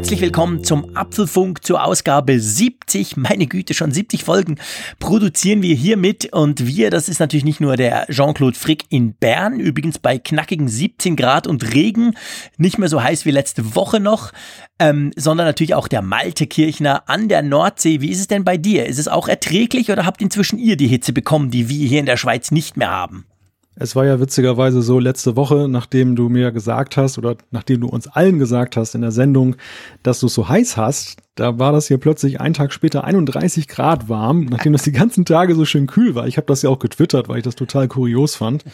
Herzlich willkommen zum Apfelfunk zur Ausgabe 70. Meine Güte, schon 70 Folgen produzieren wir hier mit. Und wir, das ist natürlich nicht nur der Jean-Claude Frick in Bern, übrigens bei knackigen 17 Grad und Regen, nicht mehr so heiß wie letzte Woche noch, ähm, sondern natürlich auch der Malte Kirchner an der Nordsee. Wie ist es denn bei dir? Ist es auch erträglich oder habt inzwischen ihr die Hitze bekommen, die wir hier in der Schweiz nicht mehr haben? Es war ja witzigerweise so letzte Woche, nachdem du mir gesagt hast oder nachdem du uns allen gesagt hast in der Sendung, dass du es so heiß hast, da war das hier plötzlich einen Tag später 31 Grad warm, nachdem das die ganzen Tage so schön kühl war. Ich habe das ja auch getwittert, weil ich das total kurios fand.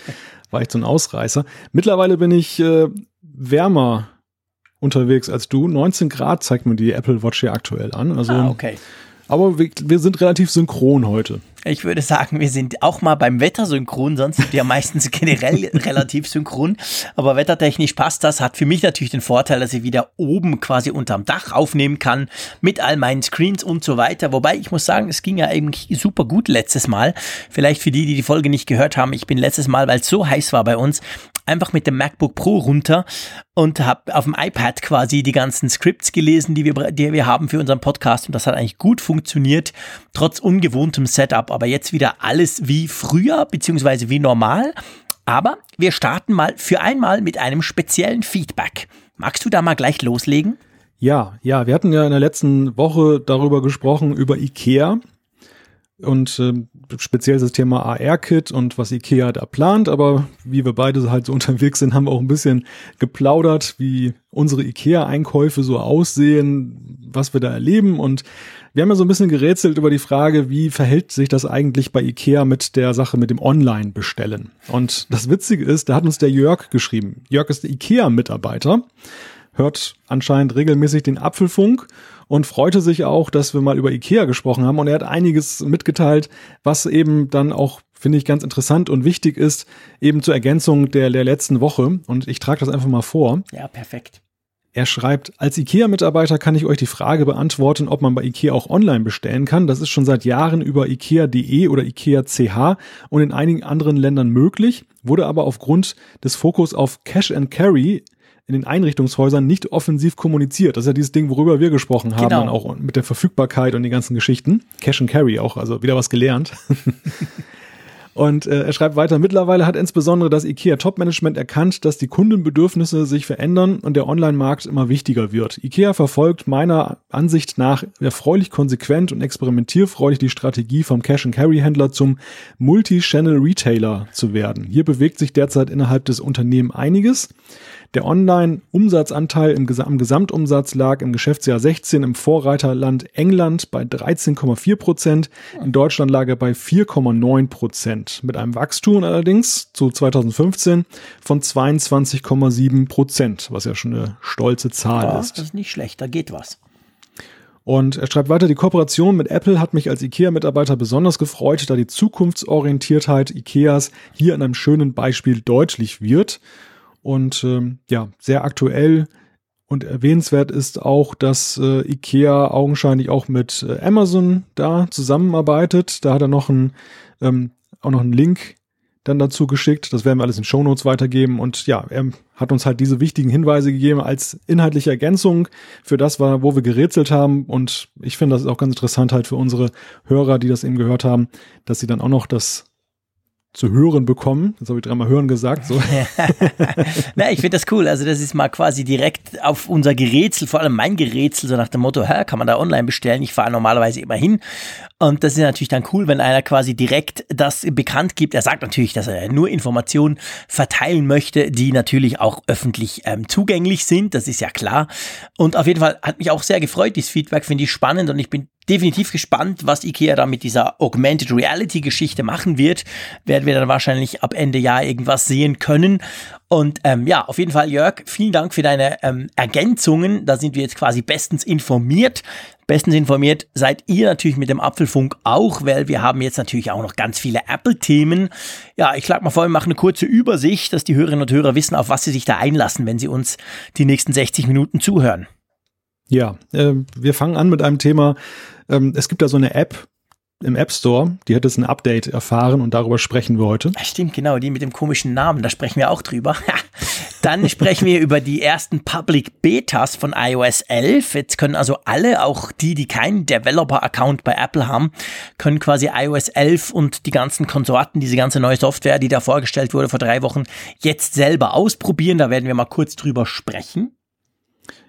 War ich so ein Ausreißer. Mittlerweile bin ich äh, wärmer unterwegs als du. 19 Grad zeigt mir die Apple Watch hier aktuell an. Also, ah, okay. Aber wir, wir sind relativ synchron heute. Ich würde sagen, wir sind auch mal beim Wetter synchron, sonst sind wir meistens generell relativ synchron. Aber wettertechnisch passt das. Hat für mich natürlich den Vorteil, dass ich wieder oben quasi unterm Dach aufnehmen kann mit all meinen Screens und so weiter. Wobei ich muss sagen, es ging ja eigentlich super gut letztes Mal. Vielleicht für die, die die Folge nicht gehört haben. Ich bin letztes Mal, weil es so heiß war bei uns, einfach mit dem MacBook Pro runter und habe auf dem iPad quasi die ganzen Scripts gelesen, die wir, die wir haben für unseren Podcast und das hat eigentlich gut funktioniert, trotz ungewohntem Setup. Aber jetzt wieder alles wie früher, beziehungsweise wie normal. Aber wir starten mal für einmal mit einem speziellen Feedback. Magst du da mal gleich loslegen? Ja, ja, wir hatten ja in der letzten Woche darüber gesprochen, über IKEA und äh, speziell das Thema AR-Kit und was IKEA da plant, aber wie wir beide halt so unterwegs sind, haben wir auch ein bisschen geplaudert, wie unsere IKEA-Einkäufe so aussehen, was wir da erleben und wir haben ja so ein bisschen gerätselt über die Frage, wie verhält sich das eigentlich bei IKEA mit der Sache mit dem Online-Bestellen. Und das Witzige ist, da hat uns der Jörg geschrieben. Jörg ist IKEA-Mitarbeiter, hört anscheinend regelmäßig den Apfelfunk und freute sich auch, dass wir mal über Ikea gesprochen haben. Und er hat einiges mitgeteilt, was eben dann auch, finde ich, ganz interessant und wichtig ist, eben zur Ergänzung der, der letzten Woche. Und ich trage das einfach mal vor. Ja, perfekt. Er schreibt, als IKEA-Mitarbeiter kann ich euch die Frage beantworten, ob man bei IKEA auch online bestellen kann. Das ist schon seit Jahren über IKEA.de oder IKEA.ch und in einigen anderen Ländern möglich, wurde aber aufgrund des Fokus auf Cash and Carry in den Einrichtungshäusern nicht offensiv kommuniziert. Das ist ja dieses Ding, worüber wir gesprochen haben, genau. auch mit der Verfügbarkeit und den ganzen Geschichten. Cash and Carry auch, also wieder was gelernt. Und äh, er schreibt weiter, mittlerweile hat insbesondere das IKEA Top-Management erkannt, dass die Kundenbedürfnisse sich verändern und der Online-Markt immer wichtiger wird. IKEA verfolgt meiner Ansicht nach erfreulich konsequent und experimentierfreudig die Strategie vom Cash-and-Carry-Händler zum Multi-Channel-Retailer zu werden. Hier bewegt sich derzeit innerhalb des Unternehmens einiges. Der Online-Umsatzanteil im am Gesamtumsatz lag im Geschäftsjahr 16 im Vorreiterland England bei 13,4 Prozent. In Deutschland lag er bei 4,9 Prozent. Mit einem Wachstum allerdings zu 2015 von 22,7 Prozent, was ja schon eine stolze Zahl ja, ist. Das ist nicht schlecht, da geht was. Und er schreibt weiter, die Kooperation mit Apple hat mich als IKEA-Mitarbeiter besonders gefreut, da die Zukunftsorientiertheit IKEAs hier in einem schönen Beispiel deutlich wird. Und ähm, ja, sehr aktuell und erwähnenswert ist auch, dass äh, IKEA augenscheinlich auch mit äh, Amazon da zusammenarbeitet. Da hat er noch ein, ähm, auch noch einen Link dann dazu geschickt. Das werden wir alles in Shownotes weitergeben. Und ja, er hat uns halt diese wichtigen Hinweise gegeben als inhaltliche Ergänzung für das, wo wir gerätselt haben. Und ich finde, das ist auch ganz interessant halt für unsere Hörer, die das eben gehört haben, dass sie dann auch noch das zu hören bekommen. Das habe ich dreimal hören gesagt. So. Na, ich finde das cool. Also das ist mal quasi direkt auf unser Gerätsel, vor allem mein Gerätsel, so nach dem Motto, hä, kann man da online bestellen? Ich fahre normalerweise immer hin. Und das ist natürlich dann cool, wenn einer quasi direkt das bekannt gibt. Er sagt natürlich, dass er nur Informationen verteilen möchte, die natürlich auch öffentlich ähm, zugänglich sind. Das ist ja klar. Und auf jeden Fall hat mich auch sehr gefreut. Dieses Feedback finde ich spannend und ich bin definitiv gespannt, was IKEA da mit dieser Augmented Reality Geschichte machen wird. Werden wir dann wahrscheinlich ab Ende Jahr irgendwas sehen können. Und ähm, ja, auf jeden Fall, Jörg, vielen Dank für deine ähm, Ergänzungen. Da sind wir jetzt quasi bestens informiert. Bestens informiert seid ihr natürlich mit dem Apfelfunk auch, weil wir haben jetzt natürlich auch noch ganz viele Apple-Themen. Ja, ich schlage mal vor, wir machen eine kurze Übersicht, dass die Hörerinnen und Hörer wissen, auf was sie sich da einlassen, wenn sie uns die nächsten 60 Minuten zuhören. Ja, äh, wir fangen an mit einem Thema. Ähm, es gibt da so eine App, im App Store. Die hat jetzt ein Update erfahren und darüber sprechen wir heute. Stimmt, genau, die mit dem komischen Namen, da sprechen wir auch drüber. Dann sprechen wir über die ersten Public Betas von iOS 11. Jetzt können also alle, auch die, die keinen Developer-Account bei Apple haben, können quasi iOS 11 und die ganzen Konsorten, diese ganze neue Software, die da vorgestellt wurde vor drei Wochen, jetzt selber ausprobieren. Da werden wir mal kurz drüber sprechen.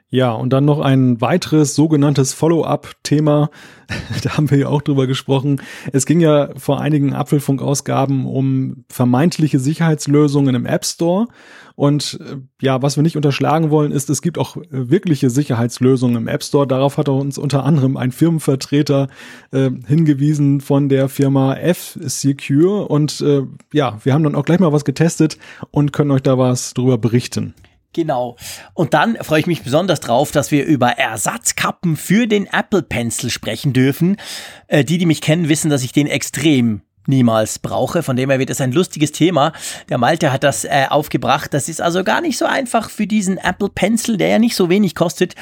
Ja, und dann noch ein weiteres sogenanntes Follow-up-Thema. da haben wir ja auch drüber gesprochen. Es ging ja vor einigen Apfelfunk-Ausgaben um vermeintliche Sicherheitslösungen im App Store. Und äh, ja, was wir nicht unterschlagen wollen, ist, es gibt auch wirkliche Sicherheitslösungen im App Store. Darauf hat uns unter anderem ein Firmenvertreter äh, hingewiesen von der Firma F-Secure. Und äh, ja, wir haben dann auch gleich mal was getestet und können euch da was drüber berichten. Genau. Und dann freue ich mich besonders drauf, dass wir über Ersatzkappen für den Apple Pencil sprechen dürfen. Äh, die, die mich kennen, wissen, dass ich den extrem niemals brauche. Von dem her wird es ein lustiges Thema. Der Malte hat das äh, aufgebracht. Das ist also gar nicht so einfach für diesen Apple Pencil, der ja nicht so wenig kostet,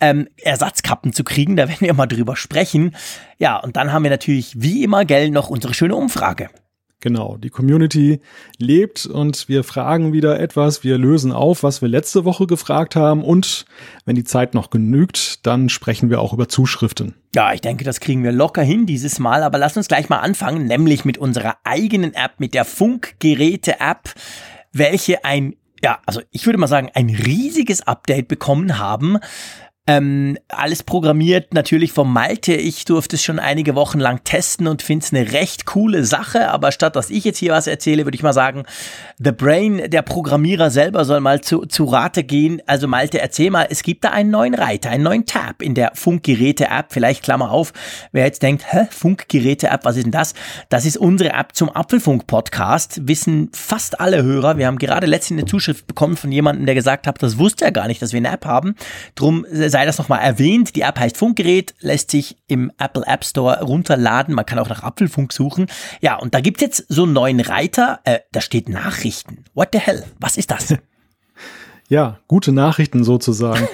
ähm, Ersatzkappen zu kriegen. Da werden wir mal drüber sprechen. Ja, und dann haben wir natürlich wie immer, gell, noch unsere schöne Umfrage. Genau, die Community lebt und wir fragen wieder etwas, wir lösen auf, was wir letzte Woche gefragt haben und wenn die Zeit noch genügt, dann sprechen wir auch über Zuschriften. Ja, ich denke, das kriegen wir locker hin dieses Mal, aber lass uns gleich mal anfangen, nämlich mit unserer eigenen App, mit der Funkgeräte-App, welche ein ja, also ich würde mal sagen, ein riesiges Update bekommen haben. Ähm, alles programmiert natürlich vom Malte. Ich durfte es schon einige Wochen lang testen und finde es eine recht coole Sache. Aber statt dass ich jetzt hier was erzähle, würde ich mal sagen, The Brain, der Programmierer selber, soll mal zu, zu Rate gehen. Also Malte, erzähl mal, es gibt da einen neuen Reiter, einen neuen Tab in der Funkgeräte-App. Vielleicht Klammer auf, wer jetzt denkt, hä, Funkgeräte-App, was ist denn das? Das ist unsere App zum Apfelfunk-Podcast. Wissen fast alle Hörer. Wir haben gerade letztens eine Zuschrift bekommen von jemandem, der gesagt hat, das wusste er gar nicht, dass wir eine App haben. Drum sei sei das nochmal erwähnt. Die App heißt Funkgerät, lässt sich im Apple App Store runterladen. Man kann auch nach Apfelfunk suchen. Ja, und da gibt es jetzt so einen neuen Reiter. Äh, da steht Nachrichten. What the hell? Was ist das? Ja, gute Nachrichten sozusagen.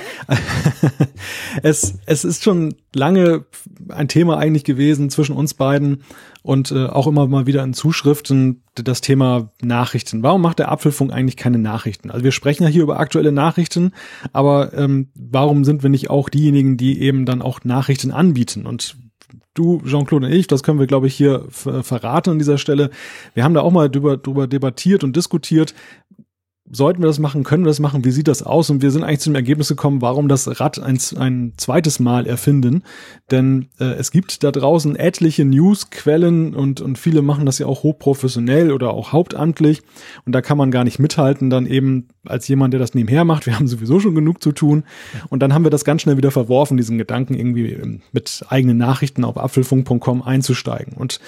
es, es ist schon lange ein Thema eigentlich gewesen zwischen uns beiden und äh, auch immer mal wieder in Zuschriften das Thema Nachrichten. Warum macht der Apfelfunk eigentlich keine Nachrichten? Also wir sprechen ja hier über aktuelle Nachrichten, aber ähm, warum sind wir nicht auch diejenigen, die eben dann auch Nachrichten anbieten? Und du, Jean-Claude und ich, das können wir, glaube ich, hier verraten an dieser Stelle. Wir haben da auch mal drüber, drüber debattiert und diskutiert, sollten wir das machen, können wir das machen, wie sieht das aus? Und wir sind eigentlich zum Ergebnis gekommen, warum das Rad ein, ein zweites Mal erfinden. Denn äh, es gibt da draußen etliche Newsquellen und, und viele machen das ja auch hochprofessionell oder auch hauptamtlich. Und da kann man gar nicht mithalten, dann eben als jemand, der das nebenher macht. Wir haben sowieso schon genug zu tun. Und dann haben wir das ganz schnell wieder verworfen, diesen Gedanken irgendwie ähm, mit eigenen Nachrichten auf apfelfunk.com einzusteigen. Und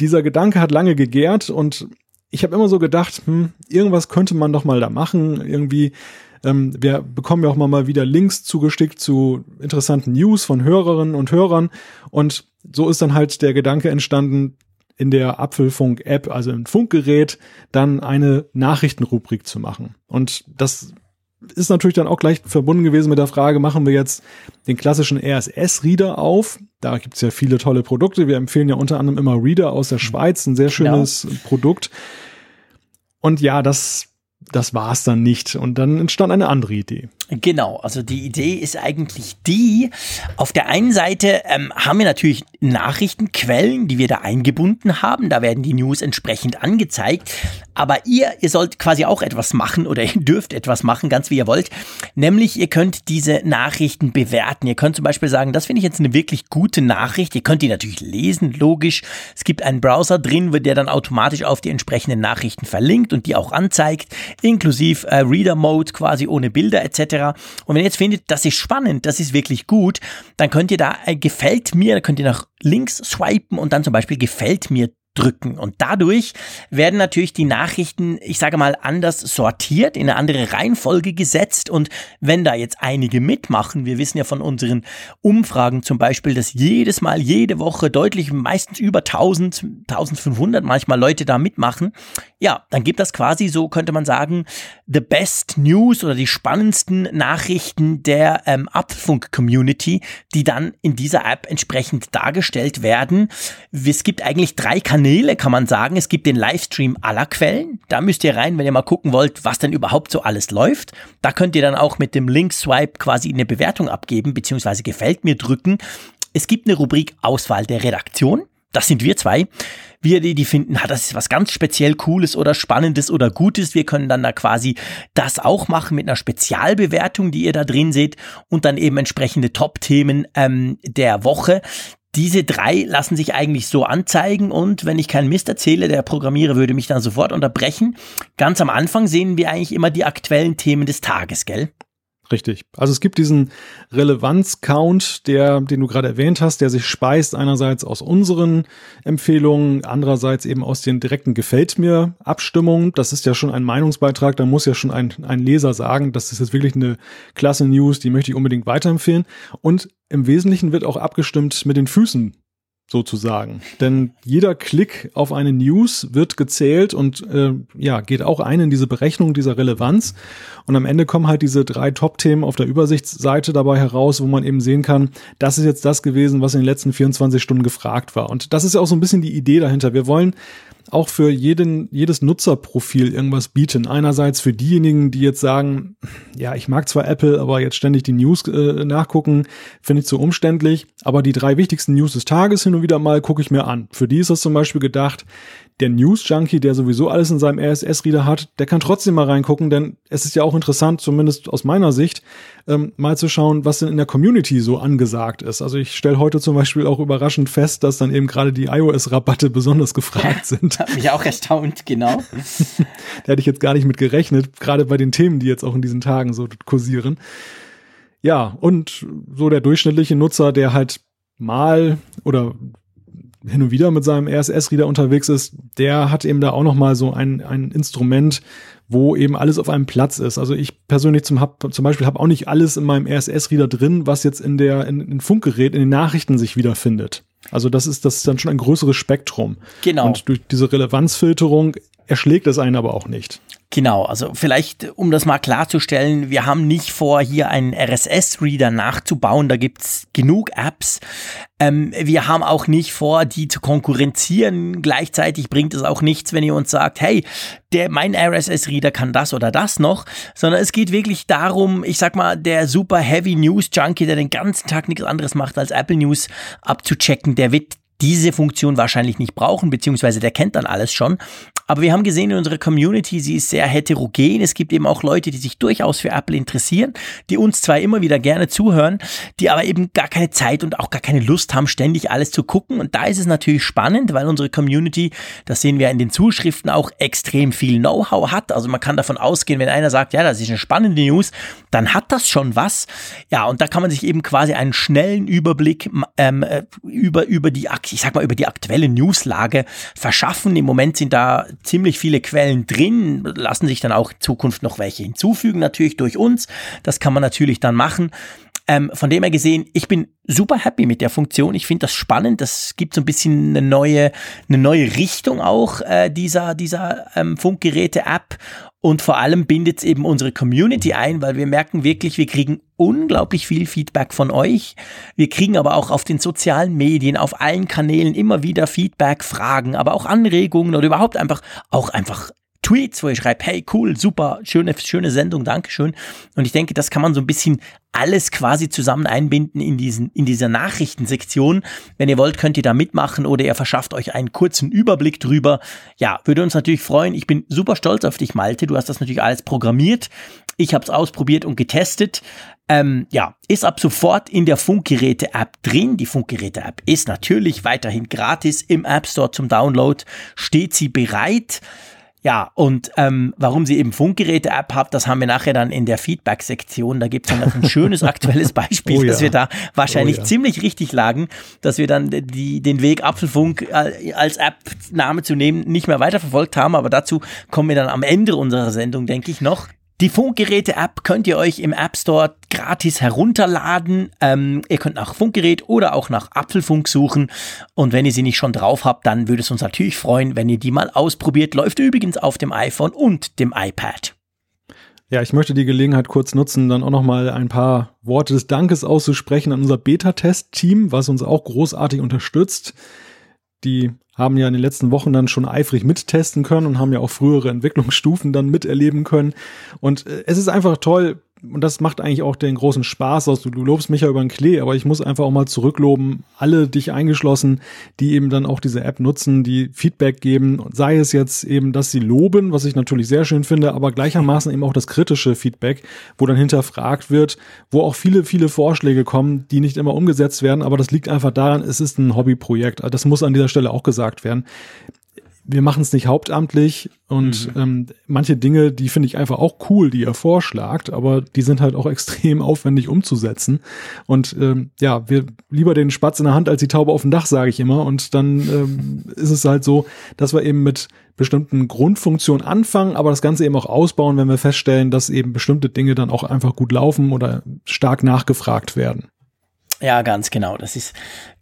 dieser Gedanke hat lange gegärt und ich habe immer so gedacht, hm, irgendwas könnte man doch mal da machen. Irgendwie, ähm, wir bekommen ja auch mal wieder Links zugestickt zu interessanten News von Hörerinnen und Hörern. Und so ist dann halt der Gedanke entstanden, in der Apfelfunk-App, also im Funkgerät, dann eine Nachrichtenrubrik zu machen. Und das ist natürlich dann auch gleich verbunden gewesen mit der Frage, machen wir jetzt den klassischen RSS-Reader auf? Da gibt's ja viele tolle Produkte. Wir empfehlen ja unter anderem immer Reader aus der Schweiz, ein sehr genau. schönes genau. Produkt. Und ja, das das war's dann nicht. Und dann entstand eine andere Idee. Genau, also die Idee ist eigentlich die, auf der einen Seite ähm, haben wir natürlich Nachrichtenquellen, die wir da eingebunden haben, da werden die News entsprechend angezeigt, aber ihr, ihr sollt quasi auch etwas machen oder ihr dürft etwas machen, ganz wie ihr wollt, nämlich ihr könnt diese Nachrichten bewerten. Ihr könnt zum Beispiel sagen, das finde ich jetzt eine wirklich gute Nachricht, ihr könnt die natürlich lesen, logisch. Es gibt einen Browser drin, der dann automatisch auf die entsprechenden Nachrichten verlinkt und die auch anzeigt inklusive äh, Reader Mode quasi ohne Bilder etc. Und wenn ihr jetzt findet, das ist spannend, das ist wirklich gut, dann könnt ihr da äh, gefällt mir, könnt ihr nach links swipen und dann zum Beispiel gefällt mir drücken. Und dadurch werden natürlich die Nachrichten, ich sage mal, anders sortiert, in eine andere Reihenfolge gesetzt. Und wenn da jetzt einige mitmachen, wir wissen ja von unseren Umfragen zum Beispiel, dass jedes Mal, jede Woche deutlich, meistens über 1000, 1500 manchmal Leute da mitmachen, ja, dann gibt das quasi so, könnte man sagen, the best news oder die spannendsten Nachrichten der ähm, Apfelfunk-Community, die dann in dieser App entsprechend dargestellt werden. Es gibt eigentlich drei Kanäle, kann man sagen. Es gibt den Livestream aller Quellen. Da müsst ihr rein, wenn ihr mal gucken wollt, was denn überhaupt so alles läuft. Da könnt ihr dann auch mit dem Link-Swipe quasi eine Bewertung abgeben, beziehungsweise gefällt mir drücken. Es gibt eine Rubrik Auswahl der Redaktion. Das sind wir zwei. Wir, die, die finden, ah, das ist was ganz speziell Cooles oder Spannendes oder Gutes. Wir können dann da quasi das auch machen mit einer Spezialbewertung, die ihr da drin seht und dann eben entsprechende Top-Themen ähm, der Woche. Diese drei lassen sich eigentlich so anzeigen und wenn ich keinen Mist erzähle, der Programmierer würde mich dann sofort unterbrechen. Ganz am Anfang sehen wir eigentlich immer die aktuellen Themen des Tages, gell? Richtig. Also es gibt diesen Relevanz-Count, der, den du gerade erwähnt hast, der sich speist einerseits aus unseren Empfehlungen, andererseits eben aus den direkten Gefällt mir Abstimmungen. Das ist ja schon ein Meinungsbeitrag, da muss ja schon ein, ein Leser sagen, das ist jetzt wirklich eine klasse News, die möchte ich unbedingt weiterempfehlen. Und im Wesentlichen wird auch abgestimmt mit den Füßen sozusagen. Denn jeder Klick auf eine News wird gezählt und äh, ja, geht auch ein in diese Berechnung dieser Relevanz. Und am Ende kommen halt diese drei Top-Themen auf der Übersichtsseite dabei heraus, wo man eben sehen kann, das ist jetzt das gewesen, was in den letzten 24 Stunden gefragt war. Und das ist ja auch so ein bisschen die Idee dahinter. Wir wollen auch für jeden, jedes Nutzerprofil irgendwas bieten. Einerseits für diejenigen, die jetzt sagen, ja, ich mag zwar Apple, aber jetzt ständig die News äh, nachgucken, finde ich zu umständlich. Aber die drei wichtigsten News des Tages hin und wieder mal gucke ich mir an. Für die ist das zum Beispiel gedacht, der News-Junkie, der sowieso alles in seinem RSS-Reader hat, der kann trotzdem mal reingucken, denn es ist ja auch interessant, zumindest aus meiner Sicht, ähm, mal zu schauen, was denn in der Community so angesagt ist. Also ich stelle heute zum Beispiel auch überraschend fest, dass dann eben gerade die iOS-Rabatte besonders gefragt sind. Hat mich auch erstaunt, genau. da hätte ich jetzt gar nicht mit gerechnet, gerade bei den Themen, die jetzt auch in diesen Tagen so kursieren. Ja, und so der durchschnittliche Nutzer, der halt mal oder hin und wieder mit seinem RSS-Reader unterwegs ist, der hat eben da auch noch mal so ein, ein Instrument, wo eben alles auf einem Platz ist. Also ich persönlich zum, hab, zum Beispiel habe auch nicht alles in meinem RSS-Reader drin, was jetzt in der in, in Funkgerät, in den Nachrichten sich wiederfindet. Also das ist das ist dann schon ein größeres Spektrum. Genau. Und durch diese Relevanzfilterung erschlägt es einen aber auch nicht. Genau, also vielleicht, um das mal klarzustellen, wir haben nicht vor, hier einen RSS-Reader nachzubauen, da gibt's genug Apps. Ähm, wir haben auch nicht vor, die zu konkurrenzieren. Gleichzeitig bringt es auch nichts, wenn ihr uns sagt, hey, der, mein RSS-Reader kann das oder das noch, sondern es geht wirklich darum, ich sag mal, der super Heavy News Junkie, der den ganzen Tag nichts anderes macht, als Apple News abzuchecken, der wird diese Funktion wahrscheinlich nicht brauchen, beziehungsweise der kennt dann alles schon. Aber wir haben gesehen in unserer Community, sie ist sehr heterogen. Es gibt eben auch Leute, die sich durchaus für Apple interessieren, die uns zwar immer wieder gerne zuhören, die aber eben gar keine Zeit und auch gar keine Lust haben, ständig alles zu gucken. Und da ist es natürlich spannend, weil unsere Community, das sehen wir in den Zuschriften auch, extrem viel Know-how hat. Also man kann davon ausgehen, wenn einer sagt, ja, das ist eine spannende News, dann hat das schon was. Ja, und da kann man sich eben quasi einen schnellen Überblick ähm, äh, über, über die Aktion ich sag mal, über die aktuelle Newslage verschaffen. Im Moment sind da ziemlich viele Quellen drin, lassen sich dann auch in Zukunft noch welche hinzufügen, natürlich durch uns. Das kann man natürlich dann machen. Ähm, von dem her gesehen, ich bin super happy mit der Funktion. Ich finde das spannend. Das gibt so ein bisschen eine neue, eine neue Richtung auch äh, dieser, dieser ähm, Funkgeräte-App. Und vor allem bindet es eben unsere Community ein, weil wir merken wirklich, wir kriegen unglaublich viel Feedback von euch. Wir kriegen aber auch auf den sozialen Medien, auf allen Kanälen immer wieder Feedback, Fragen, aber auch Anregungen oder überhaupt einfach, auch einfach Tweets, wo ich schreibe, hey, cool, super, schöne, schöne Sendung, Dankeschön. Und ich denke, das kann man so ein bisschen alles quasi zusammen einbinden in diesen, in dieser Nachrichtensektion. Wenn ihr wollt, könnt ihr da mitmachen oder ihr verschafft euch einen kurzen Überblick drüber. Ja, würde uns natürlich freuen. Ich bin super stolz auf dich, Malte. Du hast das natürlich alles programmiert. Ich habe es ausprobiert und getestet. Ähm, ja, ist ab sofort in der Funkgeräte-App drin. Die Funkgeräte-App ist natürlich weiterhin gratis im App Store zum Download. Steht sie bereit. Ja, und ähm, warum sie eben Funkgeräte-App habt, das haben wir nachher dann in der Feedback-Sektion. Da gibt es dann ein schönes aktuelles Beispiel, oh ja. dass wir da wahrscheinlich oh ja. ziemlich richtig lagen, dass wir dann die, den Weg Apfelfunk äh, als App-Name zu nehmen nicht mehr weiterverfolgt haben. Aber dazu kommen wir dann am Ende unserer Sendung, denke ich, noch. Die Funkgeräte-App könnt ihr euch im App Store gratis herunterladen. Ähm, ihr könnt nach Funkgerät oder auch nach Apfelfunk suchen. Und wenn ihr sie nicht schon drauf habt, dann würde es uns natürlich freuen, wenn ihr die mal ausprobiert. Läuft übrigens auf dem iPhone und dem iPad. Ja, ich möchte die Gelegenheit kurz nutzen, dann auch nochmal ein paar Worte des Dankes auszusprechen an unser Beta-Test-Team, was uns auch großartig unterstützt. Die haben ja in den letzten Wochen dann schon eifrig mittesten können und haben ja auch frühere Entwicklungsstufen dann miterleben können. Und äh, es ist einfach toll, und das macht eigentlich auch den großen Spaß aus. Du, du lobst mich ja über den Klee, aber ich muss einfach auch mal zurückloben, alle dich eingeschlossen, die eben dann auch diese App nutzen, die Feedback geben, sei es jetzt eben, dass sie loben, was ich natürlich sehr schön finde, aber gleichermaßen eben auch das kritische Feedback, wo dann hinterfragt wird, wo auch viele, viele Vorschläge kommen, die nicht immer umgesetzt werden, aber das liegt einfach daran, es ist ein Hobbyprojekt. Das muss an dieser Stelle auch gesagt werden wir machen es nicht hauptamtlich und mhm. ähm, manche Dinge, die finde ich einfach auch cool, die ihr vorschlagt, aber die sind halt auch extrem aufwendig umzusetzen. Und ähm, ja, wir lieber den Spatz in der Hand als die Taube auf dem Dach, sage ich immer. Und dann ähm, ist es halt so, dass wir eben mit bestimmten Grundfunktionen anfangen, aber das Ganze eben auch ausbauen, wenn wir feststellen, dass eben bestimmte Dinge dann auch einfach gut laufen oder stark nachgefragt werden. Ja, ganz genau. Das ist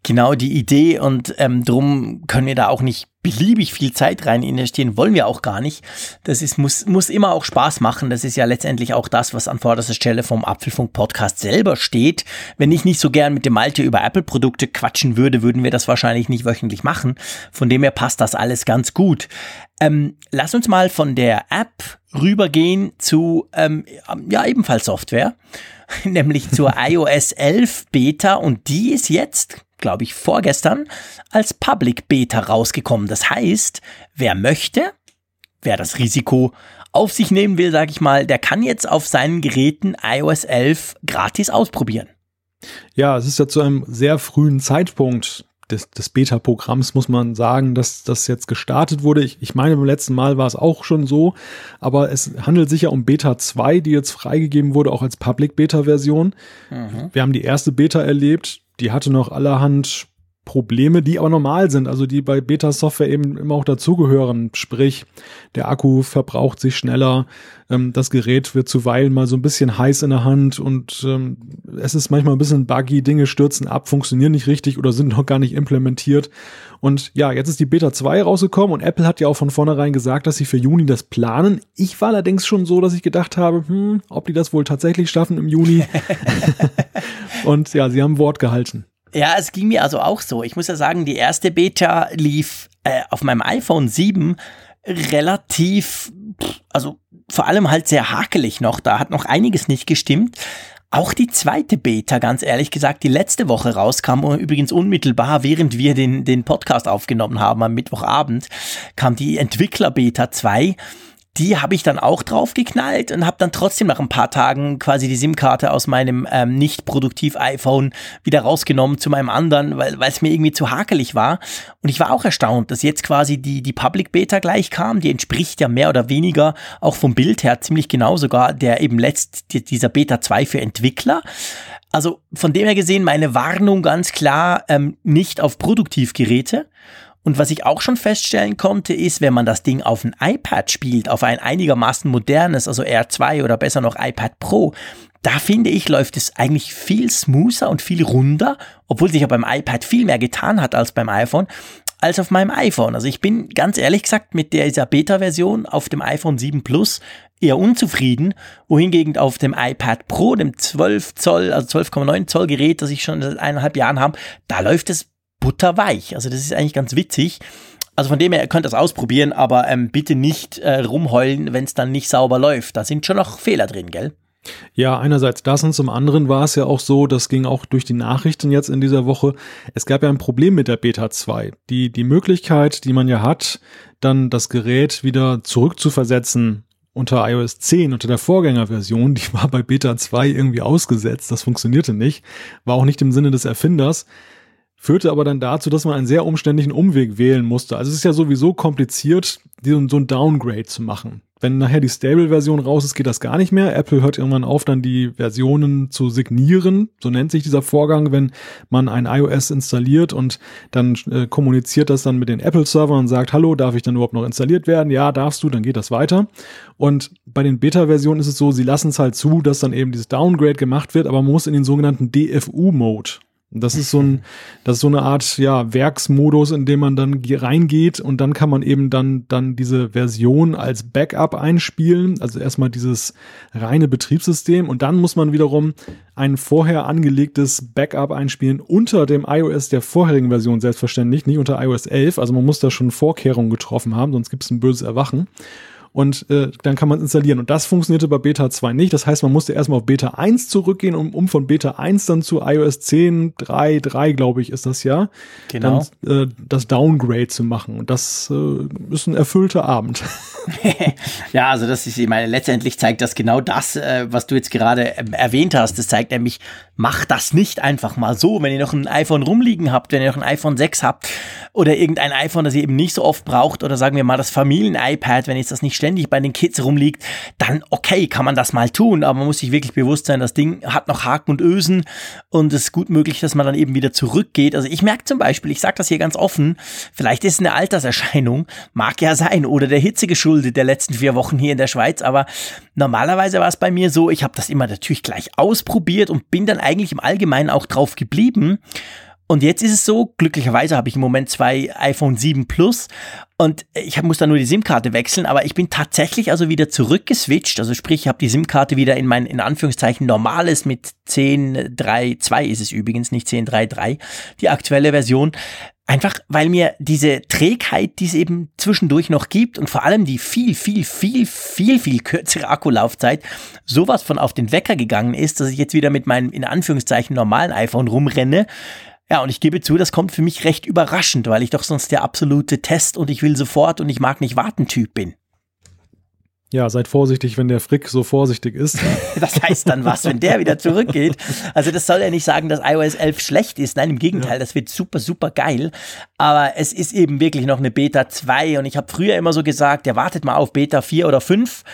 genau die Idee und ähm, drum können wir da auch nicht beliebig viel Zeit rein investieren, wollen wir auch gar nicht. Das ist, muss, muss immer auch Spaß machen. Das ist ja letztendlich auch das, was an vorderster Stelle vom Apfelfunk Podcast selber steht. Wenn ich nicht so gern mit dem Malte über Apple-Produkte quatschen würde, würden wir das wahrscheinlich nicht wöchentlich machen. Von dem her passt das alles ganz gut. Ähm, lass uns mal von der App rübergehen zu, ähm, ja, ebenfalls Software. nämlich zur iOS 11 Beta und die ist jetzt, glaube ich, vorgestern als Public Beta rausgekommen. Das heißt, wer möchte, wer das Risiko auf sich nehmen will, sage ich mal, der kann jetzt auf seinen Geräten iOS 11 gratis ausprobieren. Ja, es ist ja zu einem sehr frühen Zeitpunkt des, des Beta-Programms muss man sagen, dass das jetzt gestartet wurde. Ich, ich meine, beim letzten Mal war es auch schon so, aber es handelt sich ja um Beta 2, die jetzt freigegeben wurde, auch als Public-Beta-Version. Mhm. Wir haben die erste Beta erlebt, die hatte noch allerhand Probleme, die aber normal sind, also die bei Beta-Software eben immer auch dazugehören. Sprich, der Akku verbraucht sich schneller, ähm, das Gerät wird zuweilen mal so ein bisschen heiß in der Hand und ähm, es ist manchmal ein bisschen buggy, Dinge stürzen ab, funktionieren nicht richtig oder sind noch gar nicht implementiert. Und ja, jetzt ist die Beta 2 rausgekommen und Apple hat ja auch von vornherein gesagt, dass sie für Juni das planen. Ich war allerdings schon so, dass ich gedacht habe, hm, ob die das wohl tatsächlich schaffen im Juni. und ja, sie haben Wort gehalten. Ja, es ging mir also auch so. Ich muss ja sagen, die erste Beta lief äh, auf meinem iPhone 7 relativ, also vor allem halt sehr hakelig noch. Da hat noch einiges nicht gestimmt. Auch die zweite Beta, ganz ehrlich gesagt, die letzte Woche rauskam, übrigens unmittelbar, während wir den, den Podcast aufgenommen haben am Mittwochabend, kam die Entwickler-Beta 2 die habe ich dann auch drauf geknallt und habe dann trotzdem nach ein paar Tagen quasi die SIM-Karte aus meinem ähm, nicht produktiv iPhone wieder rausgenommen zu meinem anderen, weil es mir irgendwie zu hakelig war. Und ich war auch erstaunt, dass jetzt quasi die, die Public Beta gleich kam. Die entspricht ja mehr oder weniger auch vom Bild her ziemlich genau sogar der eben letzt dieser Beta 2 für Entwickler. Also von dem her gesehen meine Warnung ganz klar ähm, nicht auf Produktivgeräte. Und was ich auch schon feststellen konnte, ist, wenn man das Ding auf ein iPad spielt, auf ein einigermaßen modernes, also R2 oder besser noch iPad Pro, da finde ich, läuft es eigentlich viel smoother und viel runder, obwohl sich ja beim iPad viel mehr getan hat als beim iPhone, als auf meinem iPhone. Also ich bin ganz ehrlich gesagt mit dieser Beta-Version auf dem iPhone 7 Plus eher unzufrieden, wohingegen auf dem iPad Pro, dem 12 Zoll, also 12,9 Zoll Gerät, das ich schon seit eineinhalb Jahren habe, da läuft es butterweich. Also das ist eigentlich ganz witzig. Also von dem her, ihr könnt das ausprobieren, aber ähm, bitte nicht äh, rumheulen, wenn es dann nicht sauber läuft. Da sind schon noch Fehler drin, gell? Ja, einerseits das und zum anderen war es ja auch so, das ging auch durch die Nachrichten jetzt in dieser Woche. Es gab ja ein Problem mit der Beta 2. Die, die Möglichkeit, die man ja hat, dann das Gerät wieder zurückzuversetzen unter iOS 10, unter der Vorgängerversion, die war bei Beta 2 irgendwie ausgesetzt. Das funktionierte nicht. War auch nicht im Sinne des Erfinders. Führte aber dann dazu, dass man einen sehr umständlichen Umweg wählen musste. Also es ist ja sowieso kompliziert, so ein Downgrade zu machen. Wenn nachher die Stable-Version raus ist, geht das gar nicht mehr. Apple hört irgendwann auf, dann die Versionen zu signieren. So nennt sich dieser Vorgang, wenn man ein iOS installiert und dann äh, kommuniziert das dann mit den Apple-Servern und sagt, hallo, darf ich dann überhaupt noch installiert werden? Ja, darfst du, dann geht das weiter. Und bei den Beta-Versionen ist es so, sie lassen es halt zu, dass dann eben dieses Downgrade gemacht wird, aber man muss in den sogenannten DFU-Mode. Das ist so ein, das ist so eine Art, ja, Werksmodus, in dem man dann reingeht und dann kann man eben dann, dann diese Version als Backup einspielen. Also erstmal dieses reine Betriebssystem und dann muss man wiederum ein vorher angelegtes Backup einspielen unter dem iOS der vorherigen Version selbstverständlich, nicht unter iOS 11. Also man muss da schon Vorkehrungen getroffen haben, sonst gibt es ein böses Erwachen und äh, dann kann man installieren. Und das funktionierte bei Beta 2 nicht. Das heißt, man musste erstmal auf Beta 1 zurückgehen, um, um von Beta 1 dann zu iOS 10, 3, 3, glaube ich, ist das ja. Genau. Dann, äh, das Downgrade zu machen. Und das äh, ist ein erfüllter Abend. ja, also das ist, ich meine, letztendlich zeigt das genau das, äh, was du jetzt gerade äh, erwähnt hast. Das zeigt nämlich, macht das nicht einfach mal so. Wenn ihr noch ein iPhone rumliegen habt, wenn ihr noch ein iPhone 6 habt oder irgendein iPhone, das ihr eben nicht so oft braucht oder sagen wir mal das Familien-iPad, wenn jetzt das nicht ständig bei den Kids rumliegt, dann okay, kann man das mal tun, aber man muss sich wirklich bewusst sein, das Ding hat noch Haken und Ösen und es ist gut möglich, dass man dann eben wieder zurückgeht. Also ich merke zum Beispiel, ich sage das hier ganz offen, vielleicht ist es eine Alterserscheinung, mag ja sein, oder der Hitze geschuldet der letzten vier Wochen hier in der Schweiz, aber normalerweise war es bei mir so, ich habe das immer natürlich gleich ausprobiert und bin dann eigentlich im Allgemeinen auch drauf geblieben. Und jetzt ist es so, glücklicherweise habe ich im Moment zwei iPhone 7 Plus und ich muss da nur die SIM-Karte wechseln, aber ich bin tatsächlich also wieder zurückgeswitcht. Also sprich, ich habe die SIM-Karte wieder in mein, in Anführungszeichen, normales mit 10.3.2 ist es übrigens, nicht 10.3.3, die aktuelle Version. Einfach, weil mir diese Trägheit, die es eben zwischendurch noch gibt und vor allem die viel, viel, viel, viel, viel kürzere Akkulaufzeit sowas von auf den Wecker gegangen ist, dass ich jetzt wieder mit meinem, in Anführungszeichen, normalen iPhone rumrenne ja, und ich gebe zu, das kommt für mich recht überraschend, weil ich doch sonst der absolute Test und ich will sofort und ich mag nicht warten Typ bin. Ja, seid vorsichtig, wenn der Frick so vorsichtig ist. das heißt dann was, wenn der wieder zurückgeht. Also das soll ja nicht sagen, dass iOS 11 schlecht ist. Nein, im Gegenteil, ja. das wird super, super geil. Aber es ist eben wirklich noch eine Beta 2 und ich habe früher immer so gesagt, ja, wartet mal auf Beta 4 oder 5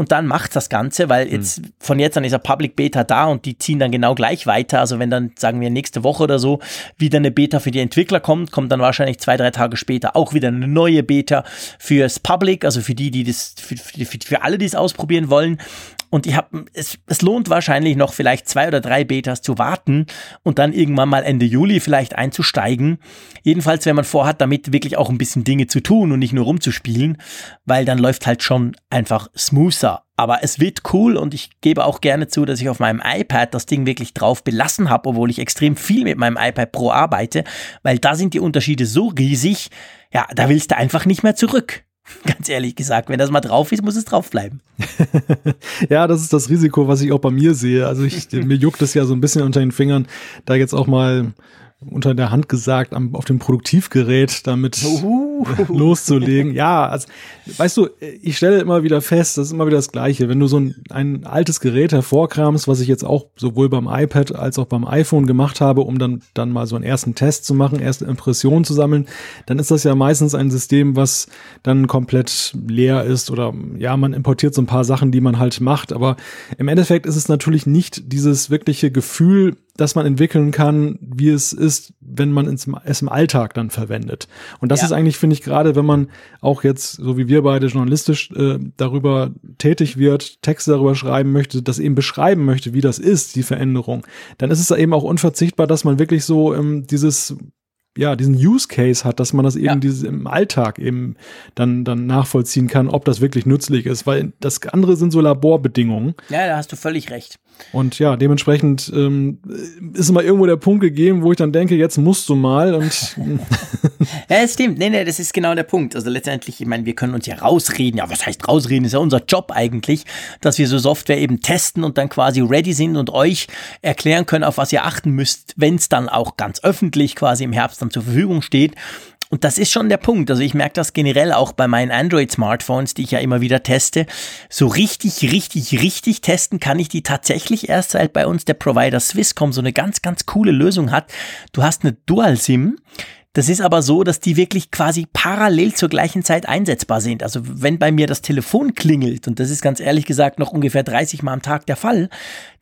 und dann macht das Ganze, weil hm. jetzt hm. von jetzt an ist eine Public Beta da und die ziehen dann genau gleich weiter. Also wenn dann, sagen wir, nächste Woche oder so wieder eine Beta für die Entwickler kommt, kommt dann wahrscheinlich zwei, drei Tage später auch wieder eine neue Beta fürs Public, also für die, die das, für, für, für alle, die es ausprobieren wollen. Und ich habe, es, es lohnt wahrscheinlich noch vielleicht zwei oder drei Betas zu warten und dann irgendwann mal Ende Juli vielleicht einzusteigen. Jedenfalls, wenn man vorhat, damit wirklich auch ein bisschen Dinge zu tun und nicht nur rumzuspielen, weil dann läuft halt schon einfach smoother. Aber es wird cool und ich gebe auch gerne zu, dass ich auf meinem iPad das Ding wirklich drauf belassen habe, obwohl ich extrem viel mit meinem iPad Pro arbeite, weil da sind die Unterschiede so riesig, ja, da willst du einfach nicht mehr zurück. Ganz ehrlich gesagt, wenn das mal drauf ist, muss es drauf bleiben. ja, das ist das Risiko, was ich auch bei mir sehe. Also ich, mir juckt es ja so ein bisschen unter den Fingern, da jetzt auch mal unter der Hand gesagt, am, auf dem Produktivgerät damit loszulegen. Ja, also, weißt du, ich stelle immer wieder fest, das ist immer wieder das Gleiche. Wenn du so ein, ein altes Gerät hervorkramst, was ich jetzt auch sowohl beim iPad als auch beim iPhone gemacht habe, um dann, dann mal so einen ersten Test zu machen, erste Impressionen zu sammeln, dann ist das ja meistens ein System, was dann komplett leer ist oder ja, man importiert so ein paar Sachen, die man halt macht. Aber im Endeffekt ist es natürlich nicht dieses wirkliche Gefühl, das man entwickeln kann, wie es ist, wenn man es im Alltag dann verwendet. Und das ja. ist eigentlich, finde ich, gerade, wenn man auch jetzt, so wie wir beide journalistisch äh, darüber tätig wird, Texte darüber schreiben möchte, das eben beschreiben möchte, wie das ist, die Veränderung, dann ist es eben auch unverzichtbar, dass man wirklich so ähm, dieses ja, diesen Use Case hat, dass man das eben ja. dieses im Alltag eben dann, dann nachvollziehen kann, ob das wirklich nützlich ist, weil das andere sind so Laborbedingungen. Ja, da hast du völlig recht. Und ja, dementsprechend ähm, ist immer irgendwo der Punkt gegeben, wo ich dann denke, jetzt musst du mal und Ja, das stimmt. Nee, nee, das ist genau der Punkt. Also letztendlich, ich meine, wir können uns ja rausreden. Ja, was heißt rausreden? Ist ja unser Job eigentlich, dass wir so Software eben testen und dann quasi ready sind und euch erklären können, auf was ihr achten müsst, wenn es dann auch ganz öffentlich quasi im Herbst dann zur Verfügung steht. Und das ist schon der Punkt. Also ich merke das generell auch bei meinen Android-Smartphones, die ich ja immer wieder teste. So richtig, richtig, richtig testen kann ich die tatsächlich erst, seit bei uns der Provider Swisscom so eine ganz, ganz coole Lösung hat. Du hast eine Dual-SIM. Das ist aber so, dass die wirklich quasi parallel zur gleichen Zeit einsetzbar sind. Also wenn bei mir das Telefon klingelt, und das ist ganz ehrlich gesagt noch ungefähr 30 Mal am Tag der Fall,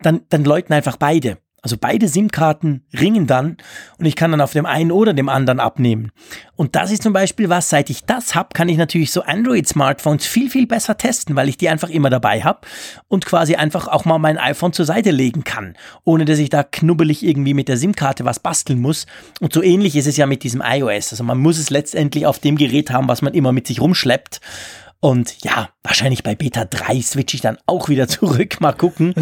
dann, dann läuten einfach beide. Also beide SIM-Karten ringen dann und ich kann dann auf dem einen oder dem anderen abnehmen. Und das ist zum Beispiel was, seit ich das habe, kann ich natürlich so Android-Smartphones viel, viel besser testen, weil ich die einfach immer dabei habe und quasi einfach auch mal mein iPhone zur Seite legen kann, ohne dass ich da knubbelig irgendwie mit der SIM-Karte was basteln muss. Und so ähnlich ist es ja mit diesem iOS. Also man muss es letztendlich auf dem Gerät haben, was man immer mit sich rumschleppt. Und ja, wahrscheinlich bei Beta 3 switche ich dann auch wieder zurück. Mal gucken.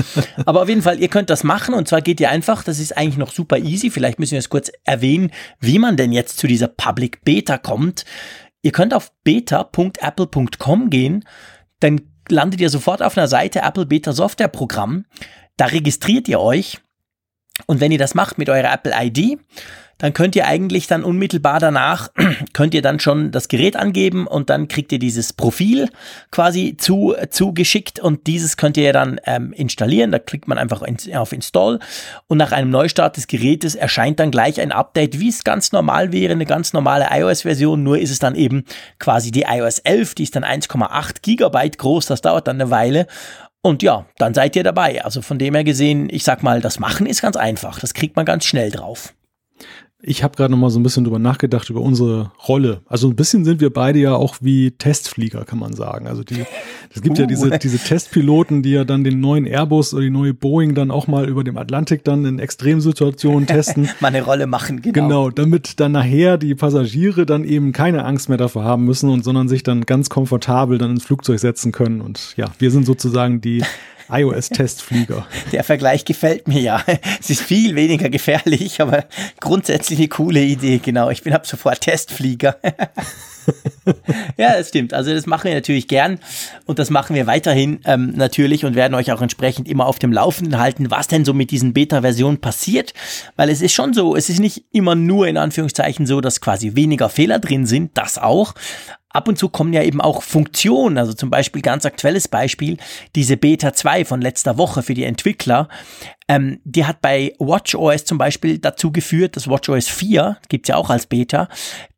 Aber auf jeden Fall, ihr könnt das machen. Und zwar geht ihr einfach, das ist eigentlich noch super easy. Vielleicht müssen wir es kurz erwähnen, wie man denn jetzt zu dieser Public Beta kommt. Ihr könnt auf beta.apple.com gehen. Dann landet ihr sofort auf einer Seite Apple Beta Software Programm. Da registriert ihr euch. Und wenn ihr das macht mit eurer Apple ID, dann könnt ihr eigentlich dann unmittelbar danach, könnt ihr dann schon das Gerät angeben und dann kriegt ihr dieses Profil quasi zu, zugeschickt und dieses könnt ihr dann ähm, installieren. Da klickt man einfach in, auf Install und nach einem Neustart des Gerätes erscheint dann gleich ein Update, wie es ganz normal wäre, eine ganz normale iOS-Version, nur ist es dann eben quasi die iOS 11, die ist dann 1,8 Gigabyte groß, das dauert dann eine Weile und ja, dann seid ihr dabei. Also von dem her gesehen, ich sag mal, das Machen ist ganz einfach. Das kriegt man ganz schnell drauf. Ich habe gerade noch mal so ein bisschen drüber nachgedacht über unsere Rolle. Also ein bisschen sind wir beide ja auch wie Testflieger, kann man sagen. Also die, es gibt uh. ja diese, diese Testpiloten, die ja dann den neuen Airbus oder die neue Boeing dann auch mal über dem Atlantik dann in Extremsituationen testen. mal eine Rolle machen, genau. Genau, damit dann nachher die Passagiere dann eben keine Angst mehr davor haben müssen und sondern sich dann ganz komfortabel dann ins Flugzeug setzen können. Und ja, wir sind sozusagen die iOS-Testflieger. Der Vergleich gefällt mir ja. Es ist viel weniger gefährlich, aber grundsätzlich eine coole Idee, genau. Ich bin ab sofort Testflieger. ja, das stimmt. Also das machen wir natürlich gern und das machen wir weiterhin ähm, natürlich und werden euch auch entsprechend immer auf dem Laufenden halten, was denn so mit diesen Beta-Versionen passiert, weil es ist schon so, es ist nicht immer nur in Anführungszeichen so, dass quasi weniger Fehler drin sind, das auch, ab und zu kommen ja eben auch Funktionen, also zum Beispiel ganz aktuelles Beispiel, diese Beta 2 von letzter Woche für die Entwickler, ähm, die hat bei WatchOS zum Beispiel dazu geführt, dass WatchOS 4, gibt's ja auch als Beta,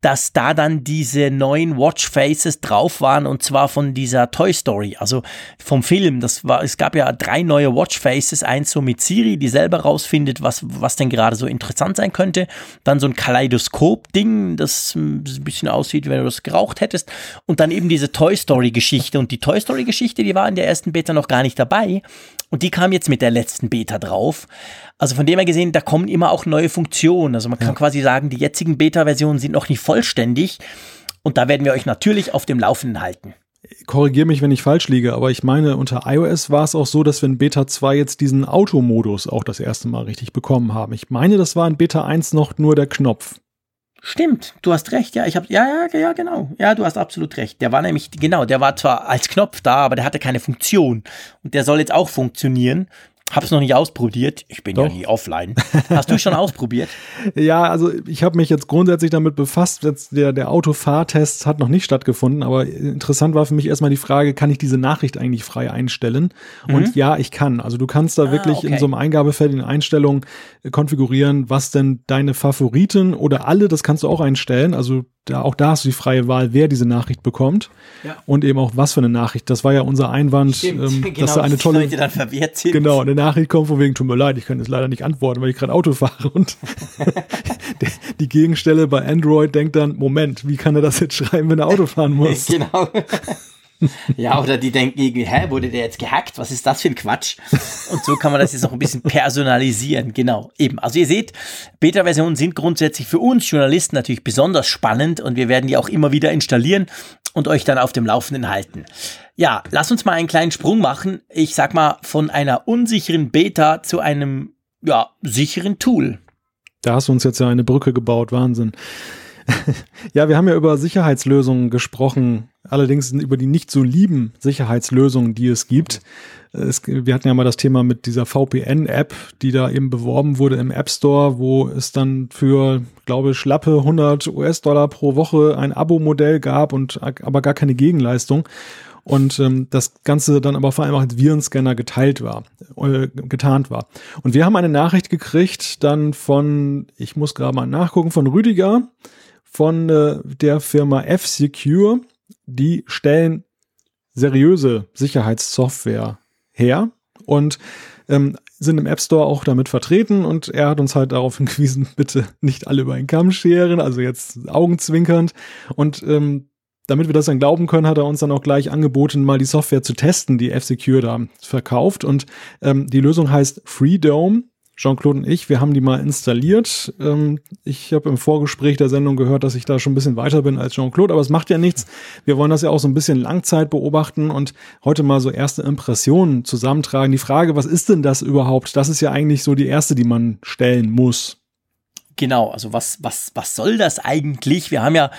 dass da dann diese neuen Watchfaces drauf waren und zwar von dieser Toy Story, also vom Film. Das war, es gab ja drei neue Watchfaces, eins so mit Siri, die selber rausfindet, was, was denn gerade so interessant sein könnte. Dann so ein Kaleidoskop-Ding, das ein bisschen aussieht, wenn du das geraucht hättest. Und dann eben diese Toy Story-Geschichte. Und die Toy Story-Geschichte, die war in der ersten Beta noch gar nicht dabei. Und die kam jetzt mit der letzten Beta drauf. Also von dem her gesehen, da kommen immer auch neue Funktionen. Also man kann ja. quasi sagen, die jetzigen Beta-Versionen sind noch nicht vollständig. Und da werden wir euch natürlich auf dem Laufenden halten. Korrigiere mich, wenn ich falsch liege, aber ich meine, unter iOS war es auch so, dass wir in Beta 2 jetzt diesen Automodus auch das erste Mal richtig bekommen haben. Ich meine, das war in Beta 1 noch nur der Knopf. Stimmt, du hast recht, ja, ich habe ja, ja, ja, genau. Ja, du hast absolut recht. Der war nämlich genau, der war zwar als Knopf da, aber der hatte keine Funktion und der soll jetzt auch funktionieren. Hab's noch nicht ausprobiert. Ich bin Doch. ja nie offline. Hast du schon ausprobiert? Ja, also ich habe mich jetzt grundsätzlich damit befasst. Jetzt der, der Autofahrtest hat noch nicht stattgefunden, aber interessant war für mich erstmal die Frage, kann ich diese Nachricht eigentlich frei einstellen? Mhm. Und ja, ich kann. Also du kannst da ah, wirklich okay. in so einem Eingabefeld in Einstellungen konfigurieren, was denn deine Favoriten oder alle, das kannst du auch einstellen. Also da, auch da hast du die freie Wahl, wer diese Nachricht bekommt ja. und eben auch was für eine Nachricht. Das war ja unser Einwand, ähm, genau, dass da eine tolle, genau, eine Nachricht kommt von wegen, tut mir leid, ich kann jetzt leider nicht antworten, weil ich gerade Auto fahre und die Gegenstelle bei Android denkt dann, Moment, wie kann er das jetzt schreiben, wenn er Auto fahren muss? genau. ja, oder die denken irgendwie, hä, wurde der jetzt gehackt? Was ist das für ein Quatsch? Und so kann man das jetzt auch ein bisschen personalisieren. Genau, eben. Also ihr seht, Beta-Versionen sind grundsätzlich für uns Journalisten natürlich besonders spannend und wir werden die auch immer wieder installieren und euch dann auf dem Laufenden halten. Ja, lass uns mal einen kleinen Sprung machen. Ich sag mal, von einer unsicheren Beta zu einem, ja, sicheren Tool. Da hast du uns jetzt ja eine Brücke gebaut, Wahnsinn. ja, wir haben ja über Sicherheitslösungen gesprochen allerdings über die nicht so lieben Sicherheitslösungen, die es gibt. Es, wir hatten ja mal das Thema mit dieser VPN-App, die da eben beworben wurde im App Store, wo es dann für, glaube ich, schlappe 100 US-Dollar pro Woche ein Abo-Modell gab und aber gar keine Gegenleistung und ähm, das Ganze dann aber vor allem auch als Virenscanner geteilt war, äh, getarnt war. Und wir haben eine Nachricht gekriegt dann von, ich muss gerade mal nachgucken, von Rüdiger von äh, der Firma F-Secure. Die stellen seriöse Sicherheitssoftware her und ähm, sind im App Store auch damit vertreten und er hat uns halt darauf hingewiesen, bitte nicht alle über einen Kamm scheren, also jetzt augenzwinkernd. Und ähm, damit wir das dann glauben können, hat er uns dann auch gleich angeboten, mal die Software zu testen, die F-Secure da verkauft. Und ähm, die Lösung heißt Freedome. Jean-Claude und ich, wir haben die mal installiert. Ähm, ich habe im Vorgespräch der Sendung gehört, dass ich da schon ein bisschen weiter bin als Jean-Claude, aber es macht ja nichts. Wir wollen das ja auch so ein bisschen Langzeit beobachten und heute mal so erste Impressionen zusammentragen. Die Frage, was ist denn das überhaupt? Das ist ja eigentlich so die erste, die man stellen muss. Genau, also was, was, was soll das eigentlich? Wir haben ja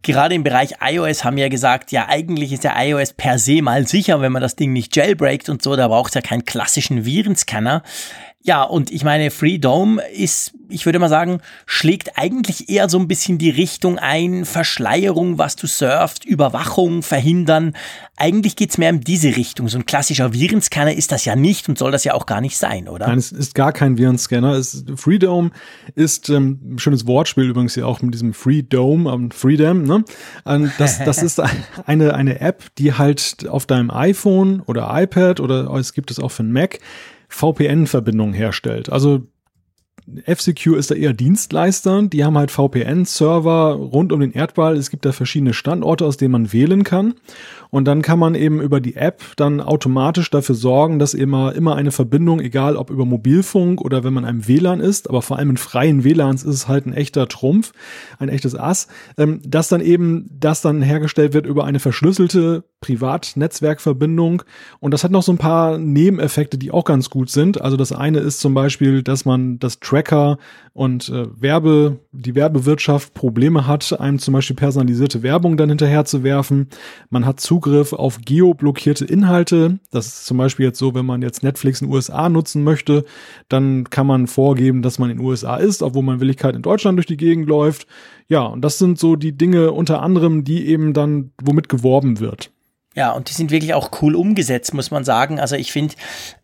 gerade im Bereich iOS haben wir ja gesagt, ja, eigentlich ist der iOS per se mal sicher, wenn man das Ding nicht jailbreakt und so, da braucht es ja keinen klassischen Virenscanner. Ja, und ich meine, Freedom ist, ich würde mal sagen, schlägt eigentlich eher so ein bisschen die Richtung ein, Verschleierung, was du surfst, Überwachung verhindern. Eigentlich geht's mehr in diese Richtung. So ein klassischer Virenscanner ist das ja nicht und soll das ja auch gar nicht sein, oder? Nein, es ist gar kein Virenscanner. Es, Freedom ist ähm, ein schönes Wortspiel übrigens ja auch mit diesem Freedom, ähm, Freedom. Ne? Und das, das ist eine, eine App, die halt auf deinem iPhone oder iPad oder es gibt es auch für einen Mac VPN-Verbindungen herstellt. Also F-Secure ist da eher Dienstleister. Die haben halt VPN-Server rund um den Erdball. Es gibt da verschiedene Standorte, aus denen man wählen kann. Und dann kann man eben über die App dann automatisch dafür sorgen, dass immer, immer eine Verbindung, egal ob über Mobilfunk oder wenn man einem WLAN ist, aber vor allem in freien WLANs ist es halt ein echter Trumpf, ein echtes Ass, ähm, dass dann eben das dann hergestellt wird über eine verschlüsselte Privatnetzwerkverbindung. Und das hat noch so ein paar Nebeneffekte, die auch ganz gut sind. Also das eine ist zum Beispiel, dass man das Tracker und äh, Werbe, die Werbewirtschaft Probleme hat, einem zum Beispiel personalisierte Werbung dann hinterher zu werfen. Man hat Zugriff auf geoblockierte Inhalte. Das ist zum Beispiel jetzt so, wenn man jetzt Netflix in den USA nutzen möchte, dann kann man vorgeben, dass man in den USA ist, obwohl man Willigkeit in Deutschland durch die Gegend läuft. Ja, und das sind so die Dinge unter anderem, die eben dann, womit geworben wird. Ja, und die sind wirklich auch cool umgesetzt, muss man sagen. Also ich finde,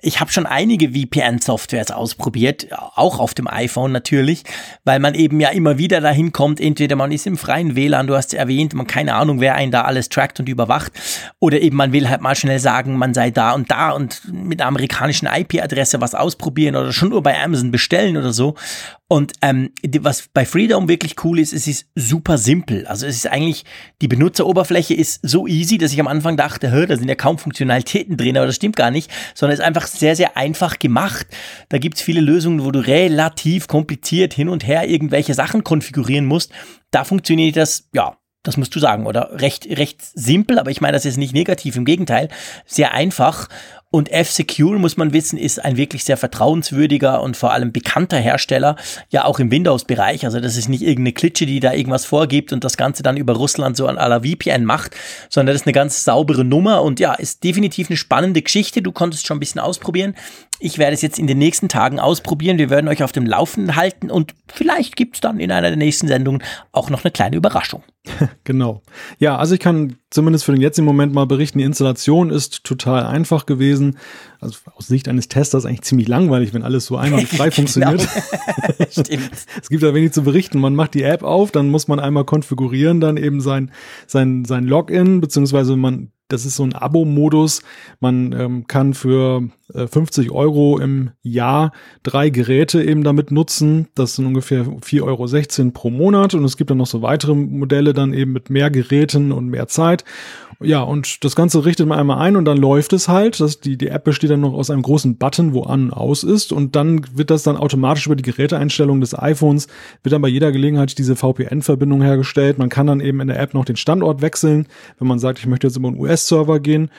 ich habe schon einige VPN-Softwares ausprobiert, auch auf dem iPhone natürlich, weil man eben ja immer wieder dahin kommt, entweder man ist im freien WLAN, du hast es erwähnt, man keine Ahnung, wer einen da alles trackt und überwacht, oder eben man will halt mal schnell sagen, man sei da und da und mit einer amerikanischen IP-Adresse was ausprobieren oder schon nur bei Amazon bestellen oder so. Und ähm, was bei Freedom wirklich cool ist, es ist super simpel. Also es ist eigentlich, die Benutzeroberfläche ist so easy, dass ich am Anfang dachte, Hö, da sind ja kaum Funktionalitäten drin, aber das stimmt gar nicht, sondern es ist einfach sehr, sehr einfach gemacht. Da gibt's viele Lösungen, wo du relativ kompliziert hin und her irgendwelche Sachen konfigurieren musst. Da funktioniert das, ja, das musst du sagen, oder? Recht, recht simpel, aber ich meine, das ist nicht negativ, im Gegenteil, sehr einfach. Und F-Secure, muss man wissen, ist ein wirklich sehr vertrauenswürdiger und vor allem bekannter Hersteller, ja auch im Windows-Bereich. Also das ist nicht irgendeine Klitsche, die da irgendwas vorgibt und das Ganze dann über Russland so an la VPN macht, sondern das ist eine ganz saubere Nummer und ja, ist definitiv eine spannende Geschichte. Du konntest schon ein bisschen ausprobieren. Ich werde es jetzt in den nächsten Tagen ausprobieren. Wir werden euch auf dem Laufenden halten und vielleicht gibt es dann in einer der nächsten Sendungen auch noch eine kleine Überraschung. genau. Ja, also ich kann zumindest für den jetzigen Moment mal berichten, die Installation ist total einfach gewesen. Also aus Sicht eines Testers eigentlich ziemlich langweilig, wenn alles so einwandfrei funktioniert. Stimmt. es gibt da wenig zu berichten. Man macht die App auf, dann muss man einmal konfigurieren, dann eben sein, sein, sein Login, beziehungsweise man das ist so ein Abo-Modus. Man ähm, kann für 50 Euro im Jahr drei Geräte eben damit nutzen. Das sind ungefähr 4,16 Euro pro Monat. Und es gibt dann noch so weitere Modelle dann eben mit mehr Geräten und mehr Zeit. Ja, und das Ganze richtet man einmal ein und dann läuft es halt. Das, die, die App besteht dann noch aus einem großen Button, wo an und aus ist. Und dann wird das dann automatisch über die Geräteeinstellungen des iPhones, wird dann bei jeder Gelegenheit diese VPN-Verbindung hergestellt. Man kann dann eben in der App noch den Standort wechseln, wenn man sagt, ich möchte jetzt über einen US-Server gehen.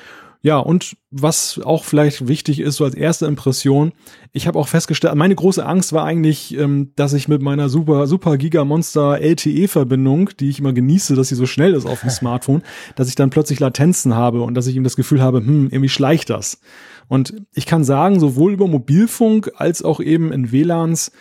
Ja, und was auch vielleicht wichtig ist, so als erste Impression, ich habe auch festgestellt, meine große Angst war eigentlich, ähm, dass ich mit meiner super, super Gigamonster LTE-Verbindung, die ich immer genieße, dass sie so schnell ist auf dem Smartphone, dass ich dann plötzlich Latenzen habe und dass ich ihm das Gefühl habe, hm, irgendwie schleicht das. Und ich kann sagen, sowohl über Mobilfunk als auch eben in WLANs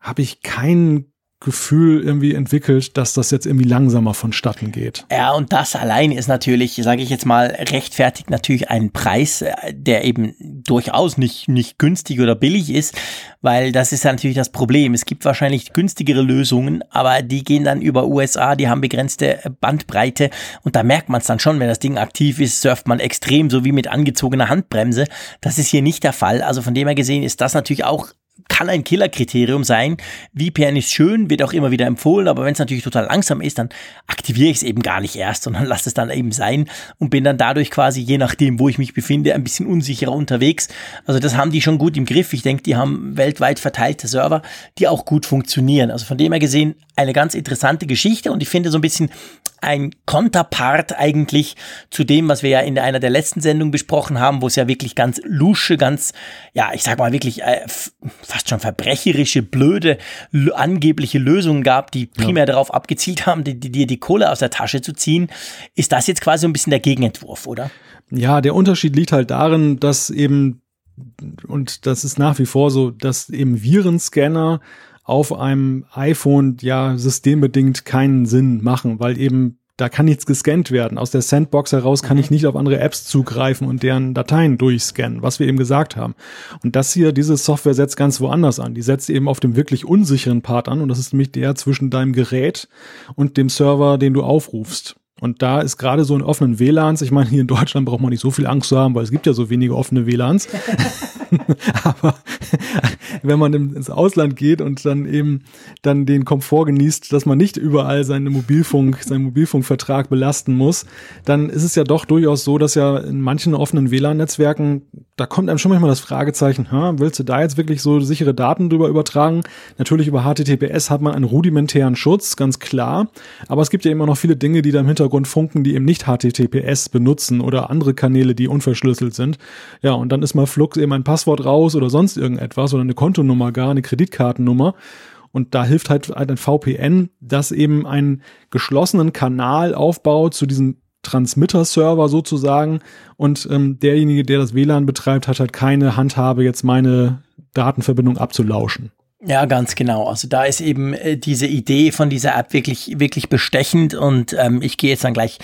habe ich keinen Gefühl irgendwie entwickelt, dass das jetzt irgendwie langsamer vonstatten geht. Ja, und das allein ist natürlich, sage ich jetzt mal, rechtfertigt natürlich einen Preis, äh, der eben durchaus nicht, nicht günstig oder billig ist, weil das ist ja natürlich das Problem. Es gibt wahrscheinlich günstigere Lösungen, aber die gehen dann über USA, die haben begrenzte Bandbreite und da merkt man es dann schon, wenn das Ding aktiv ist, surft man extrem, so wie mit angezogener Handbremse. Das ist hier nicht der Fall. Also von dem her gesehen ist das natürlich auch kann ein Killerkriterium sein. VPN ist schön, wird auch immer wieder empfohlen, aber wenn es natürlich total langsam ist, dann aktiviere ich es eben gar nicht erst, sondern lasse es dann eben sein und bin dann dadurch quasi, je nachdem, wo ich mich befinde, ein bisschen unsicherer unterwegs. Also das haben die schon gut im Griff. Ich denke, die haben weltweit verteilte Server, die auch gut funktionieren. Also von dem her gesehen eine ganz interessante Geschichte und ich finde so ein bisschen ein Konterpart eigentlich zu dem, was wir ja in einer der letzten Sendungen besprochen haben, wo es ja wirklich ganz lusche, ganz, ja, ich sag mal wirklich äh, fast schon verbrecherische, blöde, angebliche Lösungen gab, die primär ja. darauf abgezielt haben, dir die, die, die Kohle aus der Tasche zu ziehen. Ist das jetzt quasi ein bisschen der Gegenentwurf, oder? Ja, der Unterschied liegt halt darin, dass eben, und das ist nach wie vor so, dass eben Virenscanner auf einem iPhone ja systembedingt keinen Sinn machen, weil eben da kann nichts gescannt werden. Aus der Sandbox heraus kann ich mhm. nicht auf andere Apps zugreifen und deren Dateien durchscannen, was wir eben gesagt haben. Und das hier, diese Software setzt ganz woanders an. Die setzt eben auf dem wirklich unsicheren Part an und das ist nämlich der zwischen deinem Gerät und dem Server, den du aufrufst. Und da ist gerade so in offenen WLANs, ich meine, hier in Deutschland braucht man nicht so viel Angst zu haben, weil es gibt ja so wenige offene WLANs. Aber wenn man ins Ausland geht und dann eben dann den Komfort genießt, dass man nicht überall seine Mobilfunk, seinen Mobilfunkvertrag belasten muss, dann ist es ja doch durchaus so, dass ja in manchen offenen WLAN-Netzwerken, da kommt einem schon manchmal das Fragezeichen, willst du da jetzt wirklich so sichere Daten drüber übertragen? Natürlich über HTTPS hat man einen rudimentären Schutz, ganz klar. Aber es gibt ja immer noch viele Dinge, die da im Hintergrund Hintergrund funken, die eben nicht HTTPS benutzen oder andere Kanäle, die unverschlüsselt sind. Ja, und dann ist mal Flux eben ein Passwort raus oder sonst irgendetwas oder eine Kontonummer gar, eine Kreditkartennummer. Und da hilft halt ein VPN, das eben einen geschlossenen Kanal aufbaut zu diesem Transmitter-Server sozusagen. Und ähm, derjenige, der das WLAN betreibt, hat halt keine Handhabe, jetzt meine Datenverbindung abzulauschen. Ja, ganz genau. Also da ist eben äh, diese Idee von dieser App wirklich, wirklich bestechend und ähm, ich gehe jetzt dann gleich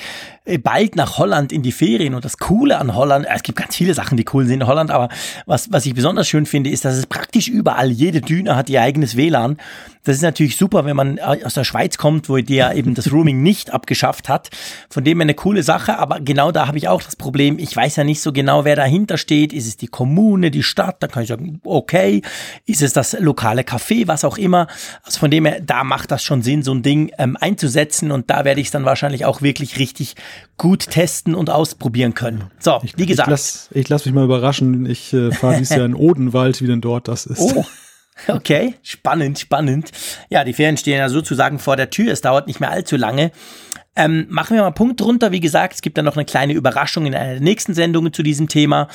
bald nach Holland in die Ferien und das Coole an Holland, äh, es gibt ganz viele Sachen, die cool sind in Holland, aber was, was ich besonders schön finde, ist, dass es praktisch überall, jede Düne hat ihr eigenes WLAN. Das ist natürlich super, wenn man äh, aus der Schweiz kommt, wo die ja eben das Roaming nicht abgeschafft hat. Von dem her eine coole Sache, aber genau da habe ich auch das Problem, ich weiß ja nicht so genau, wer dahinter steht. Ist es die Kommune, die Stadt? Da kann ich sagen, okay. Ist es das lokale Café, was auch immer? Also von dem her, da macht das schon Sinn, so ein Ding ähm, einzusetzen und da werde ich es dann wahrscheinlich auch wirklich richtig gut testen und ausprobieren können. So, ich, wie gesagt. Ich lasse lass mich mal überraschen. Ich äh, fahre dieses Jahr in Odenwald, wie denn dort das ist. Oh. Okay, spannend, spannend. Ja, die Ferien stehen ja sozusagen vor der Tür. Es dauert nicht mehr allzu lange. Ähm, machen wir mal einen Punkt drunter. Wie gesagt, es gibt dann noch eine kleine Überraschung in einer der nächsten Sendungen zu diesem Thema.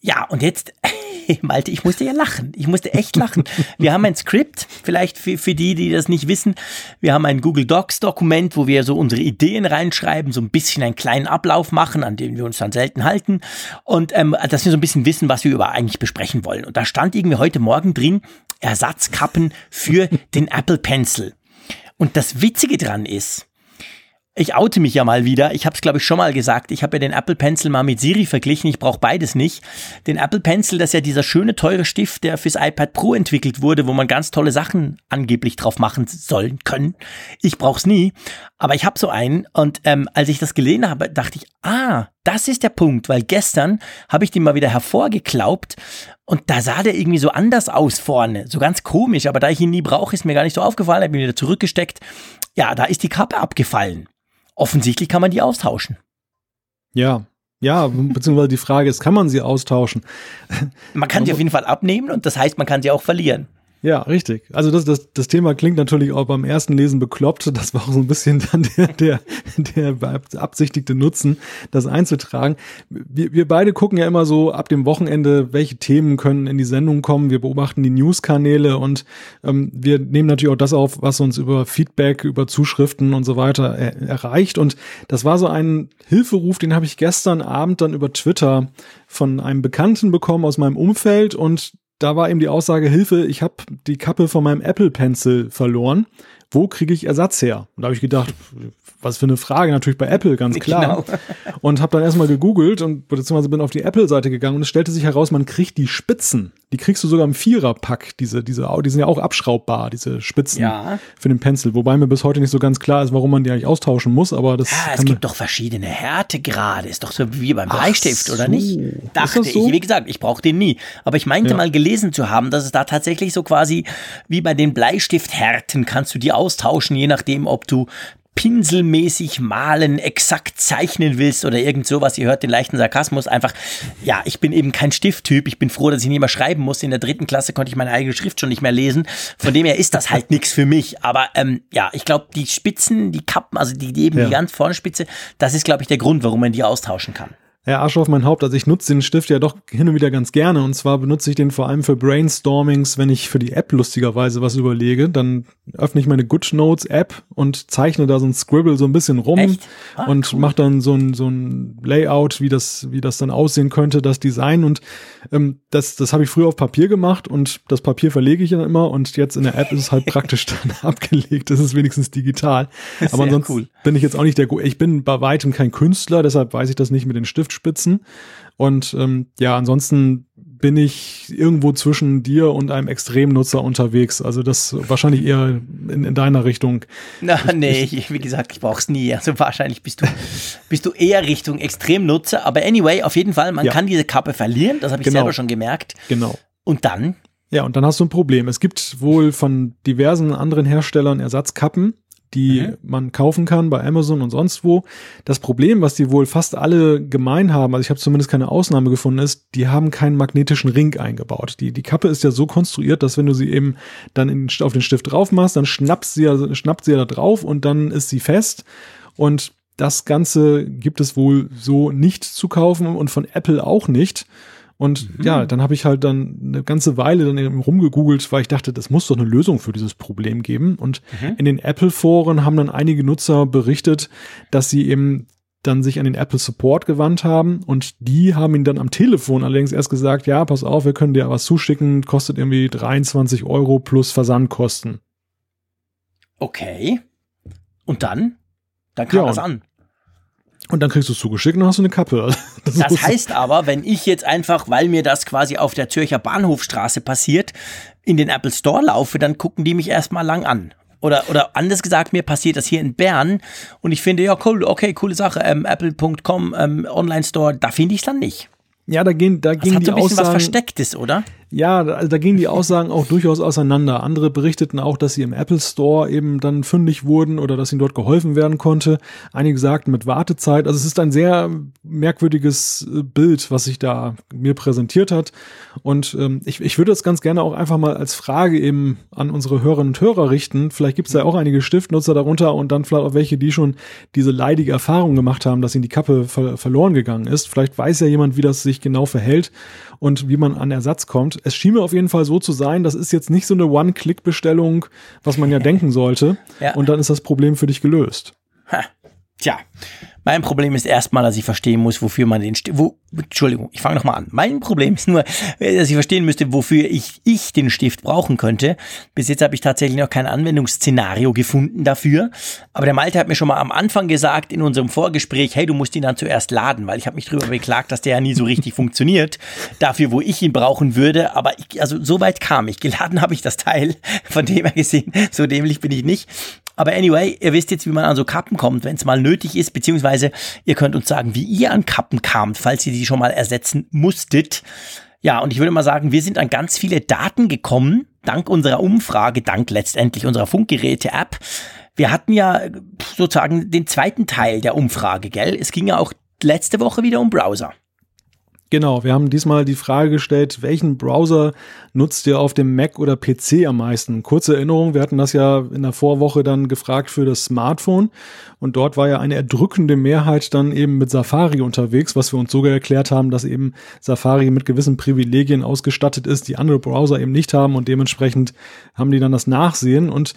Ja, und jetzt Malte, ich musste ja lachen. Ich musste echt lachen. Wir haben ein Skript, vielleicht für, für die, die das nicht wissen. Wir haben ein Google Docs Dokument, wo wir so unsere Ideen reinschreiben, so ein bisschen einen kleinen Ablauf machen, an dem wir uns dann selten halten. Und ähm, dass wir so ein bisschen wissen, was wir über eigentlich besprechen wollen. Und da stand irgendwie heute Morgen drin, Ersatzkappen für den Apple Pencil. Und das Witzige dran ist, ich oute mich ja mal wieder. Ich habe es, glaube ich, schon mal gesagt. Ich habe ja den Apple Pencil mal mit Siri verglichen. Ich brauche beides nicht. Den Apple Pencil, das ist ja dieser schöne, teure Stift, der fürs iPad Pro entwickelt wurde, wo man ganz tolle Sachen angeblich drauf machen sollen können. Ich brauche es nie. Aber ich habe so einen. Und ähm, als ich das gelesen habe, dachte ich, ah, das ist der Punkt. Weil gestern habe ich den mal wieder hervorgeklaubt. Und da sah der irgendwie so anders aus vorne. So ganz komisch. Aber da ich ihn nie brauche, ist mir gar nicht so aufgefallen. Habe ihn wieder zurückgesteckt. Ja, da ist die Kappe abgefallen offensichtlich kann man die austauschen. Ja, ja, beziehungsweise die Frage ist, kann man sie austauschen? Man kann sie auf jeden Fall abnehmen und das heißt, man kann sie auch verlieren. Ja, richtig. Also das, das, das Thema klingt natürlich auch beim ersten Lesen bekloppt. Das war auch so ein bisschen dann der, der, der beabsichtigte Nutzen, das einzutragen. Wir, wir beide gucken ja immer so ab dem Wochenende, welche Themen können in die Sendung kommen. Wir beobachten die News-Kanäle und ähm, wir nehmen natürlich auch das auf, was uns über Feedback, über Zuschriften und so weiter er, erreicht. Und das war so ein Hilferuf, den habe ich gestern Abend dann über Twitter von einem Bekannten bekommen aus meinem Umfeld und da war eben die Aussage, Hilfe, ich habe die Kappe von meinem Apple Pencil verloren. Wo kriege ich Ersatz her? Und da habe ich gedacht, was für eine Frage, natürlich bei Apple, ganz klar. Genau. Und habe dann erstmal gegoogelt und beziehungsweise bin auf die Apple-Seite gegangen und es stellte sich heraus, man kriegt die Spitzen. Die kriegst du sogar im Vierer-Pack, diese, diese, die sind ja auch abschraubbar, diese Spitzen ja. für den Pencil. Wobei mir bis heute nicht so ganz klar ist, warum man die eigentlich austauschen muss, aber das. Ja, es gibt doch verschiedene Härtegrade. Ist doch so wie beim Bleistift, so. oder nicht? Dachte so? ich. Wie gesagt, ich brauche den nie. Aber ich meinte ja. mal gelesen zu haben, dass es da tatsächlich so quasi wie bei den Bleistifthärten kannst du die austauschen, je nachdem, ob du pinselmäßig malen, exakt zeichnen willst oder irgend sowas, ihr hört den leichten Sarkasmus, einfach, ja, ich bin eben kein Stifttyp, ich bin froh, dass ich nicht mehr schreiben muss, in der dritten Klasse konnte ich meine eigene Schrift schon nicht mehr lesen, von dem her ist das halt nichts für mich, aber ähm, ja, ich glaube, die Spitzen, die Kappen, also die, die eben ja. die ganz vorne Spitze, das ist, glaube ich, der Grund, warum man die austauschen kann. Ja, Arsch auf mein Haupt. Also ich nutze den Stift ja doch hin und wieder ganz gerne. Und zwar benutze ich den vor allem für Brainstormings, wenn ich für die App lustigerweise was überlege. Dann öffne ich meine GoodNotes App und zeichne da so ein Scribble so ein bisschen rum ah, und cool. mache dann so ein, so ein Layout, wie das, wie das dann aussehen könnte, das Design. Und ähm, das, das habe ich früher auf Papier gemacht und das Papier verlege ich dann immer und jetzt in der App ist es halt praktisch dann abgelegt. Das ist wenigstens digital. Aber ansonsten cool. bin ich jetzt auch nicht der, ich bin bei weitem kein Künstler, deshalb weiß ich das nicht mit den Stift Spitzen. Und ähm, ja, ansonsten bin ich irgendwo zwischen dir und einem Extremnutzer unterwegs. Also das wahrscheinlich eher in, in deiner Richtung. Na, nee, ich, wie gesagt, ich brauch's nie. Also wahrscheinlich bist du, bist du eher Richtung Extremnutzer. Aber anyway, auf jeden Fall, man ja. kann diese Kappe verlieren. Das habe ich genau. selber schon gemerkt. Genau. Und dann? Ja, und dann hast du ein Problem. Es gibt wohl von diversen anderen Herstellern Ersatzkappen die mhm. man kaufen kann bei Amazon und sonst wo. Das Problem, was die wohl fast alle gemein haben, also ich habe zumindest keine Ausnahme gefunden, ist, die haben keinen magnetischen Ring eingebaut. Die, die Kappe ist ja so konstruiert, dass wenn du sie eben dann in, auf den Stift drauf machst, dann schnappst sie ja, schnappt sie ja da drauf und dann ist sie fest. Und das Ganze gibt es wohl so nicht zu kaufen und von Apple auch nicht. Und mhm. ja, dann habe ich halt dann eine ganze Weile dann eben rumgegoogelt, weil ich dachte, das muss doch eine Lösung für dieses Problem geben. Und mhm. in den Apple-Foren haben dann einige Nutzer berichtet, dass sie eben dann sich an den Apple Support gewandt haben und die haben ihn dann am Telefon allerdings erst gesagt, ja, pass auf, wir können dir was zuschicken, kostet irgendwie 23 Euro plus Versandkosten. Okay. Und dann? Dann kam ja, das an. Und dann kriegst du es zugeschickt und hast du eine Kappe. Das, das heißt aber, wenn ich jetzt einfach, weil mir das quasi auf der Zürcher Bahnhofstraße passiert, in den Apple Store laufe, dann gucken die mich erstmal lang an. Oder, oder anders gesagt, mir passiert das hier in Bern und ich finde, ja, cool, okay, coole Sache, ähm, apple.com, ähm, Online-Store, da finde ich es dann nicht. Ja, da gehen, da gehen die so ein bisschen Aussagen, was Verstecktes, oder? Ja, also da gingen die Aussagen auch durchaus auseinander. Andere berichteten auch, dass sie im Apple Store eben dann fündig wurden oder dass ihnen dort geholfen werden konnte. Einige sagten mit Wartezeit. Also es ist ein sehr merkwürdiges äh, Bild, was sich da mir präsentiert hat. Und ähm, ich, ich würde das ganz gerne auch einfach mal als Frage eben an unsere Hörerinnen und Hörer richten. Vielleicht gibt es ja auch einige Stiftnutzer darunter und dann vielleicht auch welche, die schon diese leidige Erfahrung gemacht haben, dass ihnen die Kappe ver verloren gegangen ist. Vielleicht weiß ja jemand, wie das sich genau verhält und wie man an Ersatz kommt. Es schien mir auf jeden Fall so zu sein, das ist jetzt nicht so eine One-Click-Bestellung, was man ja denken sollte. Ja. Und dann ist das Problem für dich gelöst. Ha. Tja, mein Problem ist erstmal, dass ich verstehen muss, wofür man den Stift, wo, Entschuldigung, ich fange nochmal an. Mein Problem ist nur, dass ich verstehen müsste, wofür ich, ich den Stift brauchen könnte. Bis jetzt habe ich tatsächlich noch kein Anwendungsszenario gefunden dafür. Aber der Malte hat mir schon mal am Anfang gesagt in unserem Vorgespräch, hey, du musst ihn dann zuerst laden, weil ich habe mich darüber beklagt, dass der ja nie so richtig funktioniert. Dafür, wo ich ihn brauchen würde. Aber ich, also so weit kam ich. Geladen habe ich das Teil. Von dem her gesehen, so dämlich bin ich nicht. Aber anyway, ihr wisst jetzt, wie man an so Kappen kommt, wenn es mal nötig ist, beziehungsweise ihr könnt uns sagen, wie ihr an Kappen kamt, falls ihr die schon mal ersetzen musstet. Ja, und ich würde mal sagen, wir sind an ganz viele Daten gekommen, dank unserer Umfrage, dank letztendlich unserer Funkgeräte-App. Wir hatten ja sozusagen den zweiten Teil der Umfrage, gell? Es ging ja auch letzte Woche wieder um Browser. Genau, wir haben diesmal die Frage gestellt, welchen Browser nutzt ihr auf dem Mac oder PC am meisten? Kurze Erinnerung, wir hatten das ja in der Vorwoche dann gefragt für das Smartphone und dort war ja eine erdrückende Mehrheit dann eben mit Safari unterwegs, was wir uns sogar erklärt haben, dass eben Safari mit gewissen Privilegien ausgestattet ist, die andere Browser eben nicht haben und dementsprechend haben die dann das Nachsehen und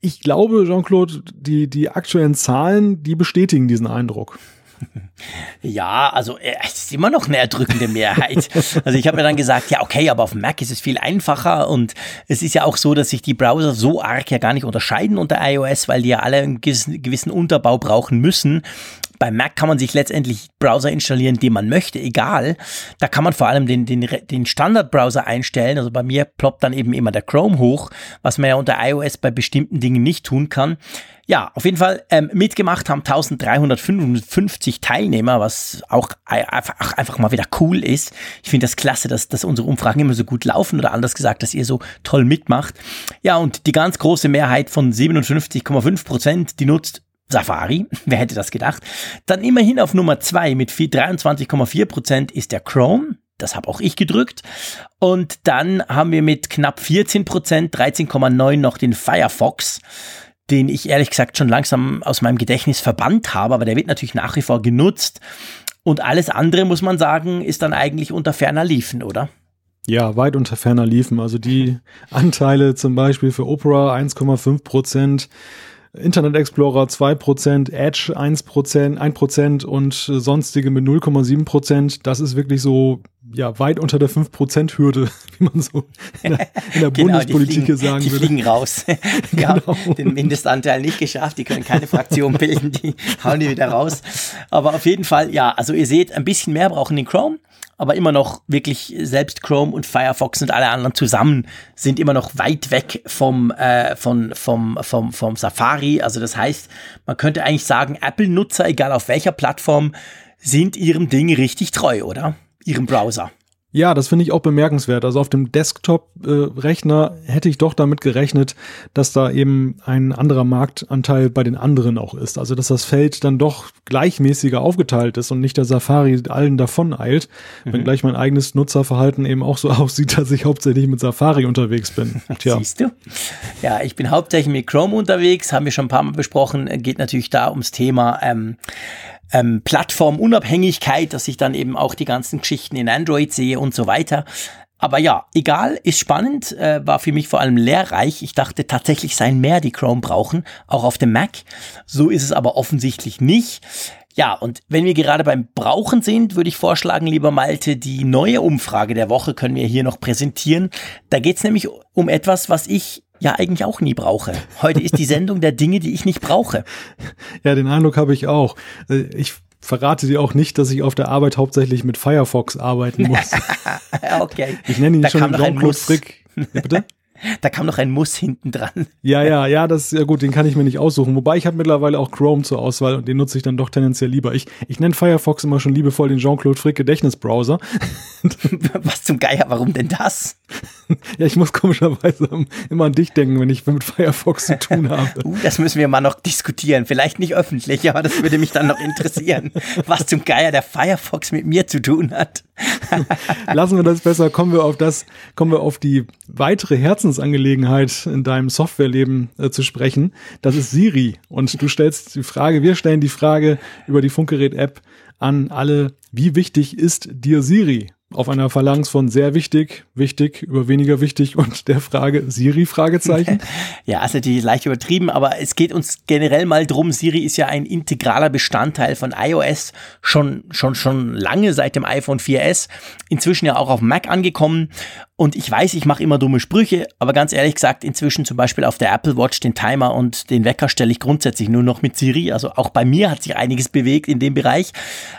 ich glaube, Jean-Claude, die, die aktuellen Zahlen, die bestätigen diesen Eindruck. Ja, also äh, es ist immer noch eine erdrückende Mehrheit. Also ich habe mir dann gesagt, ja okay, aber auf dem Mac ist es viel einfacher und es ist ja auch so, dass sich die Browser so arg ja gar nicht unterscheiden unter iOS, weil die ja alle einen gewissen Unterbau brauchen müssen. Bei Mac kann man sich letztendlich Browser installieren, den man möchte, egal. Da kann man vor allem den, den, den Standard-Browser einstellen. Also bei mir ploppt dann eben immer der Chrome hoch, was man ja unter iOS bei bestimmten Dingen nicht tun kann. Ja, auf jeden Fall ähm, mitgemacht haben 1355 Teilnehmer, was auch einfach, einfach mal wieder cool ist. Ich finde das klasse, dass, dass unsere Umfragen immer so gut laufen oder anders gesagt, dass ihr so toll mitmacht. Ja, und die ganz große Mehrheit von 57,5 Prozent, die nutzt Safari, wer hätte das gedacht? Dann immerhin auf Nummer zwei mit 23,4 Prozent ist der Chrome. Das habe auch ich gedrückt. Und dann haben wir mit knapp 14 Prozent, 13,9 noch den Firefox den ich ehrlich gesagt schon langsam aus meinem Gedächtnis verbannt habe, aber der wird natürlich nach wie vor genutzt. Und alles andere, muss man sagen, ist dann eigentlich unter ferner Liefen, oder? Ja, weit unter ferner Liefen. Also die Anteile zum Beispiel für Opera 1,5 Prozent, Internet Explorer 2%, Edge 1%, 1% und sonstige mit 0,7%. Das ist wirklich so ja, weit unter der 5%-Hürde, wie man so in der, in der genau, Bundespolitik fliegen, sagen die würde. Die fliegen raus. die genau. haben den Mindestanteil nicht geschafft, die können keine Fraktion bilden, die hauen die wieder raus. Aber auf jeden Fall, ja, also ihr seht, ein bisschen mehr brauchen den Chrome, aber immer noch wirklich selbst Chrome und Firefox und alle anderen zusammen sind immer noch weit weg vom, äh, von, vom, vom, vom Safari. Also das heißt, man könnte eigentlich sagen, Apple-Nutzer, egal auf welcher Plattform, sind ihrem Ding richtig treu, oder? Ihrem Browser. Ja, das finde ich auch bemerkenswert. Also auf dem Desktop-Rechner hätte ich doch damit gerechnet, dass da eben ein anderer Marktanteil bei den anderen auch ist. Also dass das Feld dann doch gleichmäßiger aufgeteilt ist und nicht der Safari allen davon eilt, mhm. wenngleich mein eigenes Nutzerverhalten eben auch so aussieht, dass ich hauptsächlich mit Safari unterwegs bin. Tja. Siehst du? Ja, ich bin hauptsächlich mit Chrome unterwegs, haben wir schon ein paar Mal besprochen. Geht natürlich da ums Thema ähm, ähm, Plattformunabhängigkeit, dass ich dann eben auch die ganzen Geschichten in Android sehe und so weiter. Aber ja, egal, ist spannend, äh, war für mich vor allem lehrreich. Ich dachte tatsächlich seien mehr, die Chrome brauchen, auch auf dem Mac. So ist es aber offensichtlich nicht. Ja, und wenn wir gerade beim Brauchen sind, würde ich vorschlagen, lieber Malte, die neue Umfrage der Woche können wir hier noch präsentieren. Da geht es nämlich um etwas, was ich ja eigentlich auch nie brauche. Heute ist die Sendung der Dinge, die ich nicht brauche. Ja, den Eindruck habe ich auch. Äh, ich verrate dir auch nicht, dass ich auf der Arbeit hauptsächlich mit Firefox arbeiten muss. okay. Ich nenne ihn da schon Jean-Claude Frick. Ja, bitte? Da kam noch ein Muss hinten dran. Ja, ja, ja, das ist ja gut, den kann ich mir nicht aussuchen. Wobei ich habe mittlerweile auch Chrome zur Auswahl und den nutze ich dann doch tendenziell lieber. Ich, ich nenne Firefox immer schon liebevoll den Jean-Claude Frick Gedächtnisbrowser. Was zum Geier, warum denn das? Ja, ich muss komischerweise immer an dich denken, wenn ich mit Firefox zu tun habe. Uh, das müssen wir mal noch diskutieren. Vielleicht nicht öffentlich, aber das würde mich dann noch interessieren, was zum Geier der Firefox mit mir zu tun hat. Lassen wir das besser. Kommen wir auf das, kommen wir auf die weitere Herzensangelegenheit in deinem Softwareleben äh, zu sprechen. Das ist Siri. Und du stellst die Frage, wir stellen die Frage über die Funkgerät-App an alle, wie wichtig ist dir Siri? Auf einer Phalanx von sehr wichtig, wichtig, über weniger wichtig und der Frage Siri Fragezeichen. ja, ist natürlich leicht übertrieben, aber es geht uns generell mal drum. Siri ist ja ein integraler Bestandteil von iOS schon, schon, schon lange seit dem iPhone 4S. Inzwischen ja auch auf Mac angekommen und ich weiß, ich mache immer dumme Sprüche, aber ganz ehrlich gesagt, inzwischen zum Beispiel auf der Apple Watch den Timer und den Wecker stelle ich grundsätzlich nur noch mit Siri. Also auch bei mir hat sich einiges bewegt in dem Bereich.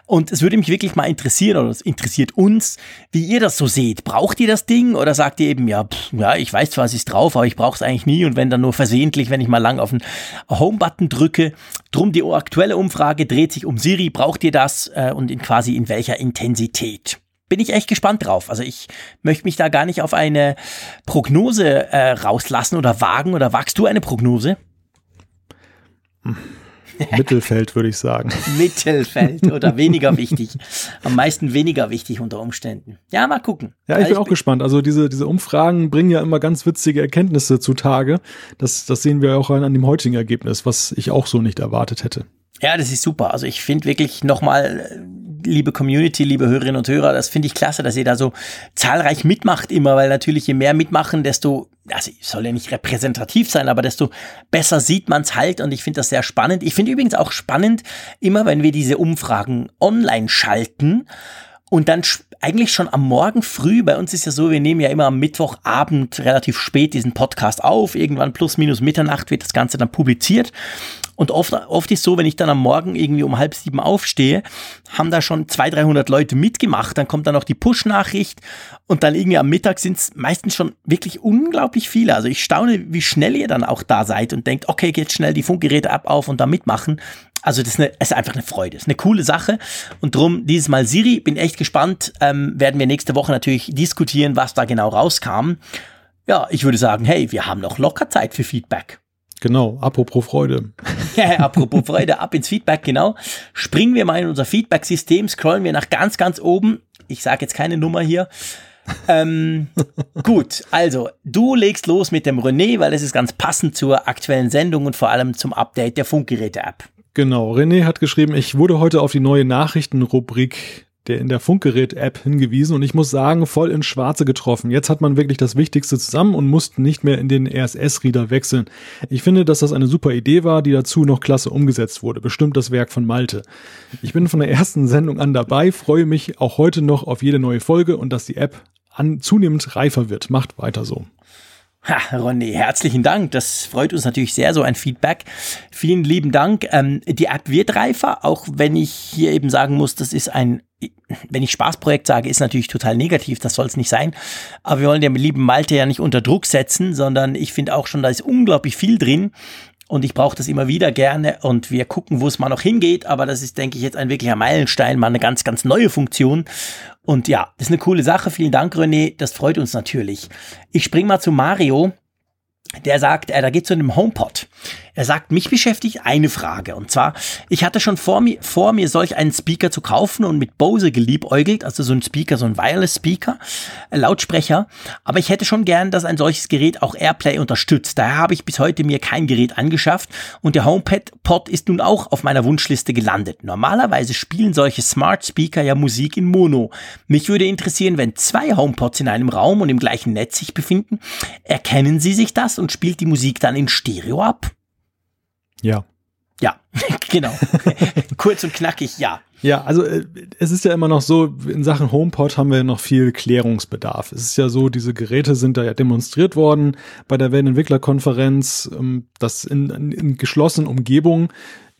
Und es würde mich wirklich mal interessieren, oder es interessiert uns, wie ihr das so seht. Braucht ihr das Ding oder sagt ihr eben, ja, pff, ja, ich weiß zwar, es ist drauf, aber ich brauche es eigentlich nie und wenn dann nur versehentlich, wenn ich mal lang auf den Home-Button drücke. Drum die aktuelle Umfrage dreht sich um Siri. Braucht ihr das äh, und in quasi in welcher Intensität? bin ich echt gespannt drauf. Also ich möchte mich da gar nicht auf eine Prognose äh, rauslassen oder wagen. Oder wagst du eine Prognose? Mittelfeld, würde ich sagen. Mittelfeld oder weniger wichtig. Am meisten weniger wichtig unter Umständen. Ja, mal gucken. Ja, ich also bin ich auch bin gespannt. Also diese, diese Umfragen bringen ja immer ganz witzige Erkenntnisse zutage. Das, das sehen wir auch an dem heutigen Ergebnis, was ich auch so nicht erwartet hätte. Ja, das ist super. Also ich finde wirklich nochmal, liebe Community, liebe Hörerinnen und Hörer, das finde ich klasse, dass ihr da so zahlreich mitmacht immer, weil natürlich je mehr mitmachen, desto, also soll ja nicht repräsentativ sein, aber desto besser sieht man es halt und ich finde das sehr spannend. Ich finde übrigens auch spannend, immer wenn wir diese Umfragen online schalten und dann eigentlich schon am Morgen früh, bei uns ist ja so, wir nehmen ja immer am Mittwochabend relativ spät diesen Podcast auf, irgendwann plus minus Mitternacht wird das Ganze dann publiziert. Und oft, oft ist so, wenn ich dann am Morgen irgendwie um halb sieben aufstehe, haben da schon 200, 300 Leute mitgemacht. Dann kommt dann noch die Push-Nachricht und dann irgendwie am Mittag sind es meistens schon wirklich unglaublich viele. Also ich staune, wie schnell ihr dann auch da seid und denkt, okay, geht schnell die Funkgeräte ab auf und da mitmachen. Also das ist, eine, ist einfach eine Freude, ist eine coole Sache. Und drum dieses Mal Siri, bin echt gespannt. Ähm, werden wir nächste Woche natürlich diskutieren, was da genau rauskam. Ja, ich würde sagen, hey, wir haben noch locker Zeit für Feedback. Genau, apropos Freude. Ja, apropos Freude, ab ins Feedback, genau. Springen wir mal in unser Feedback-System, scrollen wir nach ganz, ganz oben. Ich sage jetzt keine Nummer hier. ähm, gut, also du legst los mit dem René, weil es ist ganz passend zur aktuellen Sendung und vor allem zum Update der Funkgeräte-App. Genau, René hat geschrieben, ich wurde heute auf die neue Nachrichtenrubrik der in der Funkgerät-App hingewiesen und ich muss sagen, voll ins Schwarze getroffen. Jetzt hat man wirklich das Wichtigste zusammen und musste nicht mehr in den RSS-Reader wechseln. Ich finde, dass das eine super Idee war, die dazu noch klasse umgesetzt wurde. Bestimmt das Werk von Malte. Ich bin von der ersten Sendung an dabei, freue mich auch heute noch auf jede neue Folge und dass die App an, zunehmend reifer wird. Macht weiter so. Ha, Ronny, herzlichen Dank. Das freut uns natürlich sehr, so ein Feedback. Vielen lieben Dank. Ähm, die App wird reifer, auch wenn ich hier eben sagen muss, das ist ein, wenn ich Spaßprojekt sage, ist natürlich total negativ, das soll es nicht sein. Aber wir wollen den lieben Malte ja nicht unter Druck setzen, sondern ich finde auch schon, da ist unglaublich viel drin. Und ich brauche das immer wieder gerne und wir gucken, wo es mal noch hingeht. Aber das ist, denke ich, jetzt ein wirklicher Meilenstein, mal eine ganz, ganz neue Funktion. Und ja, das ist eine coole Sache. Vielen Dank, René. Das freut uns natürlich. Ich spring mal zu Mario. Der sagt, äh, da geht um den HomePod. Er sagt, mich beschäftigt eine Frage. Und zwar, ich hatte schon vor mir, vor mir solch einen Speaker zu kaufen und mit Bose geliebäugelt, also so ein Speaker, so ein Wireless Speaker, äh, Lautsprecher. Aber ich hätte schon gern, dass ein solches Gerät auch Airplay unterstützt. Daher habe ich bis heute mir kein Gerät angeschafft und der HomePod ist nun auch auf meiner Wunschliste gelandet. Normalerweise spielen solche Smart Speaker ja Musik in Mono. Mich würde interessieren, wenn zwei HomePods in einem Raum und im gleichen Netz sich befinden, erkennen sie sich das und spielt die Musik dann in Stereo ab? Ja. Ja, genau. Kurz und knackig, ja. Ja, also äh, es ist ja immer noch so, in Sachen HomePod haben wir noch viel Klärungsbedarf. Es ist ja so, diese Geräte sind da ja demonstriert worden bei der Weltentwicklerkonferenz, ähm, das in, in, in geschlossenen Umgebungen.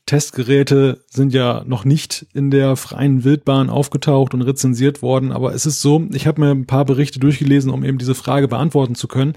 Testgeräte sind ja noch nicht in der freien Wildbahn aufgetaucht und rezensiert worden, aber es ist so, ich habe mir ein paar Berichte durchgelesen, um eben diese Frage beantworten zu können.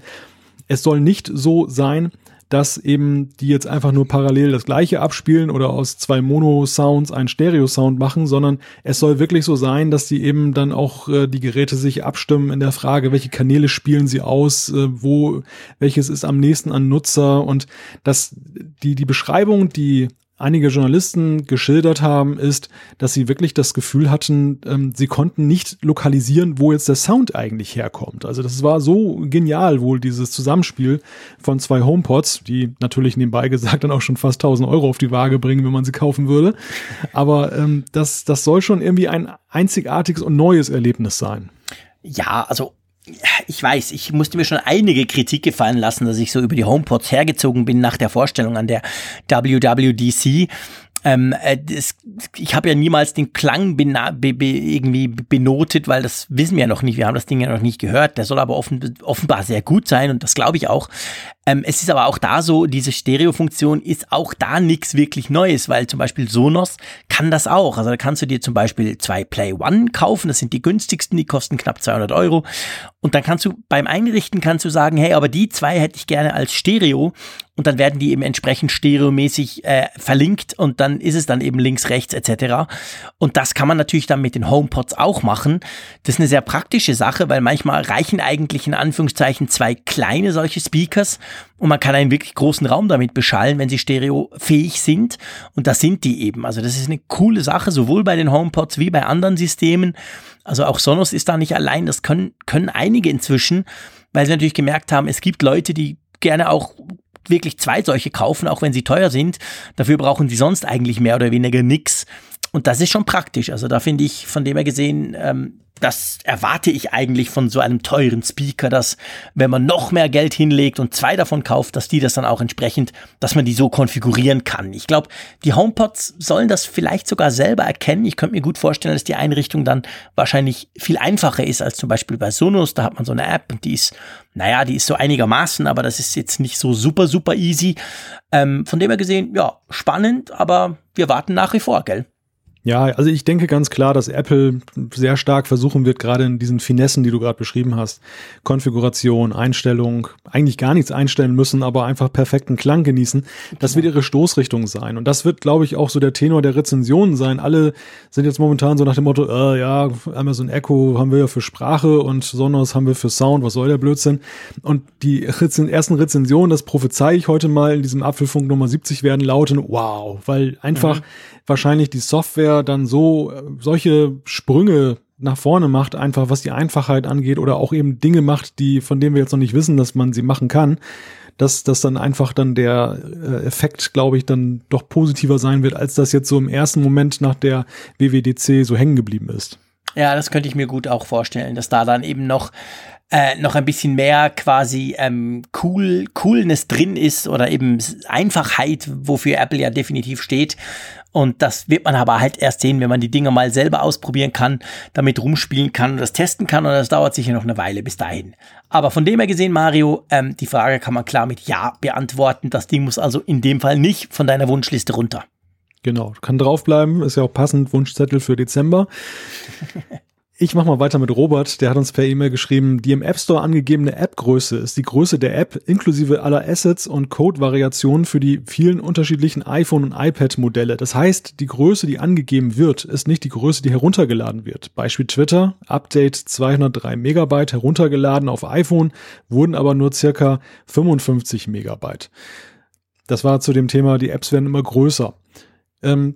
Es soll nicht so sein, dass eben die jetzt einfach nur parallel das gleiche abspielen oder aus zwei Mono-Sounds einen Stereo-Sound machen, sondern es soll wirklich so sein, dass die eben dann auch äh, die Geräte sich abstimmen in der Frage, welche Kanäle spielen sie aus, äh, wo, welches ist am nächsten an Nutzer und dass die, die Beschreibung, die einige Journalisten geschildert haben, ist, dass sie wirklich das Gefühl hatten, ähm, sie konnten nicht lokalisieren, wo jetzt der Sound eigentlich herkommt. Also das war so genial wohl dieses Zusammenspiel von zwei HomePods, die natürlich nebenbei gesagt dann auch schon fast 1000 Euro auf die Waage bringen, wenn man sie kaufen würde. Aber ähm, das, das soll schon irgendwie ein einzigartiges und neues Erlebnis sein. Ja, also ich weiß, ich musste mir schon einige Kritik gefallen lassen, dass ich so über die HomePods hergezogen bin nach der Vorstellung an der WWDC. Ähm, äh, das, ich habe ja niemals den Klang bena be be irgendwie benotet, weil das wissen wir ja noch nicht. Wir haben das Ding ja noch nicht gehört. Der soll aber offen offenbar sehr gut sein und das glaube ich auch. Ähm, es ist aber auch da so, diese Stereofunktion ist auch da nichts wirklich Neues, weil zum Beispiel Sonos kann das auch. Also da kannst du dir zum Beispiel zwei Play One kaufen, das sind die günstigsten, die kosten knapp 200 Euro. Und dann kannst du beim Einrichten kannst du sagen, hey, aber die zwei hätte ich gerne als Stereo und dann werden die eben entsprechend stereomäßig äh, verlinkt und dann ist es dann eben links, rechts etc. Und das kann man natürlich dann mit den HomePods auch machen. Das ist eine sehr praktische Sache, weil manchmal reichen eigentlich in Anführungszeichen zwei kleine solche Speakers und man kann einen wirklich großen Raum damit beschallen, wenn sie stereofähig sind. Und das sind die eben. Also das ist eine coole Sache, sowohl bei den HomePods wie bei anderen Systemen. Also auch Sonos ist da nicht allein. Das können, können einige inzwischen, weil sie natürlich gemerkt haben, es gibt Leute, die gerne auch wirklich zwei solche kaufen, auch wenn sie teuer sind. Dafür brauchen sie sonst eigentlich mehr oder weniger nix. Und das ist schon praktisch. Also da finde ich von dem her gesehen, ähm, das erwarte ich eigentlich von so einem teuren Speaker, dass wenn man noch mehr Geld hinlegt und zwei davon kauft, dass die das dann auch entsprechend, dass man die so konfigurieren kann. Ich glaube, die HomePods sollen das vielleicht sogar selber erkennen. Ich könnte mir gut vorstellen, dass die Einrichtung dann wahrscheinlich viel einfacher ist als zum Beispiel bei Sonos. Da hat man so eine App und die ist, naja, die ist so einigermaßen, aber das ist jetzt nicht so super, super easy. Ähm, von dem her gesehen, ja, spannend, aber wir warten nach wie vor, gell? Ja, also ich denke ganz klar, dass Apple sehr stark versuchen wird, gerade in diesen Finessen, die du gerade beschrieben hast, Konfiguration, Einstellung, eigentlich gar nichts einstellen müssen, aber einfach perfekten Klang genießen. Das wird ihre Stoßrichtung sein. Und das wird, glaube ich, auch so der Tenor der Rezensionen sein. Alle sind jetzt momentan so nach dem Motto, äh, ja, Amazon Echo haben wir ja für Sprache und Sonos haben wir für Sound, was soll der Blödsinn? Und die Rezen ersten Rezensionen, das prophezei ich heute mal in diesem Apfelfunk Nummer 70 werden lauten, wow, weil einfach mhm. wahrscheinlich die Software der dann so äh, solche Sprünge nach vorne macht, einfach was die Einfachheit angeht oder auch eben Dinge macht, die von denen wir jetzt noch nicht wissen, dass man sie machen kann, dass das dann einfach dann der äh, Effekt, glaube ich, dann doch positiver sein wird, als das jetzt so im ersten Moment nach der WWDC so hängen geblieben ist. Ja, das könnte ich mir gut auch vorstellen, dass da dann eben noch äh, noch ein bisschen mehr quasi ähm, cool Coolness drin ist oder eben Einfachheit, wofür Apple ja definitiv steht und das wird man aber halt erst sehen, wenn man die Dinge mal selber ausprobieren kann, damit rumspielen kann und das testen kann. Und das dauert sicher noch eine Weile bis dahin. Aber von dem her gesehen, Mario, ähm, die Frage kann man klar mit Ja beantworten. Das Ding muss also in dem Fall nicht von deiner Wunschliste runter. Genau, kann draufbleiben, ist ja auch passend Wunschzettel für Dezember. Ich mache mal weiter mit Robert, der hat uns per E-Mail geschrieben, die im App Store angegebene App-Größe ist die Größe der App inklusive aller Assets und Code-Variationen für die vielen unterschiedlichen iPhone- und iPad-Modelle. Das heißt, die Größe, die angegeben wird, ist nicht die Größe, die heruntergeladen wird. Beispiel Twitter, Update 203 Megabyte heruntergeladen auf iPhone, wurden aber nur circa 55 Megabyte. Das war zu dem Thema, die Apps werden immer größer. Ähm,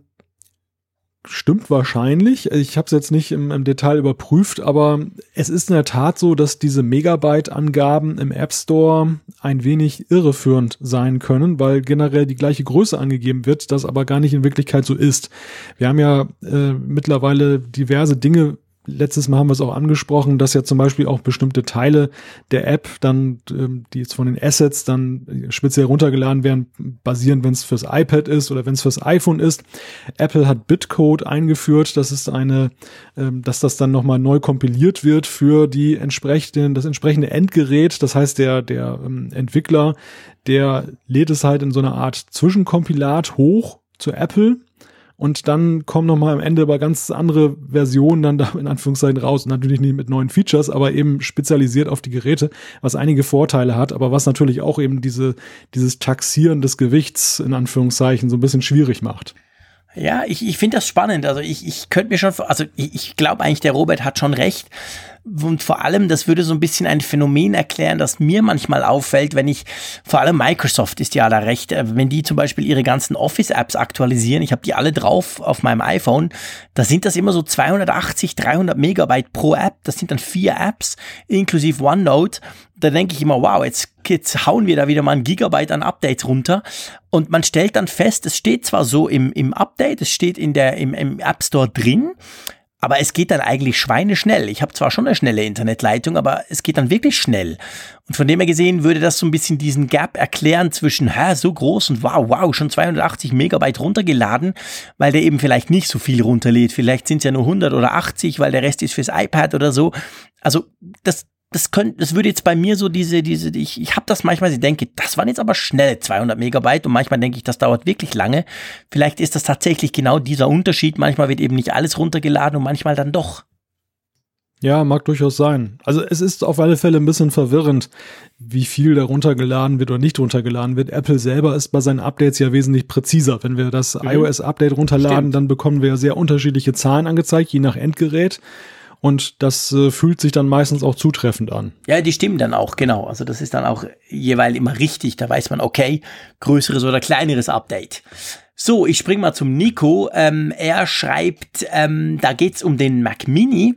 stimmt wahrscheinlich. Ich habe es jetzt nicht im, im, Detail überprüft, aber es ist in der Tat so, dass diese Megabyte-Angaben im App Store ein wenig irreführend sein können, weil generell die gleiche Größe angegeben wird, das aber gar nicht in Wirklichkeit so ist. Wir haben ja äh, mittlerweile diverse Dinge letztes Mal haben wir es auch angesprochen, dass ja zum Beispiel auch bestimmte Teile der App dann, ähm, die jetzt von den Assets dann speziell runtergeladen werden, basierend, wenn es fürs iPad ist oder wenn es fürs iPhone ist. Apple hat Bitcode eingeführt, das ist eine, ähm, dass das dann nochmal neu kompiliert wird für die entsprechenden, das entsprechende Endgerät. Das heißt, der, der ähm, Entwickler, der lädt es halt in so einer Art Zwischenkompilat hoch zu Apple und dann kommen nochmal am Ende aber ganz andere Versionen dann da in Anführungszeichen raus. Natürlich nicht mit neuen Features, aber eben spezialisiert auf die Geräte, was einige Vorteile hat, aber was natürlich auch eben diese, dieses Taxieren des Gewichts in Anführungszeichen so ein bisschen schwierig macht. Ja, ich, ich finde das spannend. Also ich, ich könnte mir schon, also ich, ich glaube eigentlich, der Robert hat schon recht. Und vor allem, das würde so ein bisschen ein Phänomen erklären, das mir manchmal auffällt, wenn ich, vor allem Microsoft ist ja da recht, äh, wenn die zum Beispiel ihre ganzen Office-Apps aktualisieren, ich habe die alle drauf auf meinem iPhone, da sind das immer so 280, 300 Megabyte pro App, das sind dann vier Apps, inklusive OneNote. Da denke ich immer, wow, jetzt, jetzt hauen wir da wieder mal ein Gigabyte an Updates runter. Und man stellt dann fest, es steht zwar so im, im Update, es steht in der, im, im App Store drin, aber es geht dann eigentlich schweineschnell. Ich habe zwar schon eine schnelle Internetleitung, aber es geht dann wirklich schnell. Und von dem her gesehen würde das so ein bisschen diesen Gap erklären zwischen, hä, so groß und wow, wow, schon 280 Megabyte runtergeladen, weil der eben vielleicht nicht so viel runterlädt. Vielleicht sind es ja nur 100 oder 80, weil der Rest ist fürs iPad oder so. Also das, das könnte, das würde jetzt bei mir so diese, diese, ich, ich habe das manchmal, ich denke, das waren jetzt aber schnell 200 Megabyte und manchmal denke ich, das dauert wirklich lange. Vielleicht ist das tatsächlich genau dieser Unterschied. Manchmal wird eben nicht alles runtergeladen und manchmal dann doch. Ja, mag durchaus sein. Also es ist auf alle Fälle ein bisschen verwirrend, wie viel darunter geladen wird oder nicht runtergeladen wird. Apple selber ist bei seinen Updates ja wesentlich präziser. Wenn wir das mhm. iOS-Update runterladen, Stimmt. dann bekommen wir sehr unterschiedliche Zahlen angezeigt, je nach Endgerät. Und das äh, fühlt sich dann meistens auch zutreffend an. Ja, die stimmen dann auch, genau. Also das ist dann auch jeweils immer richtig. Da weiß man, okay, größeres oder kleineres Update. So, ich spring mal zum Nico. Ähm, er schreibt, ähm, da geht's um den Mac Mini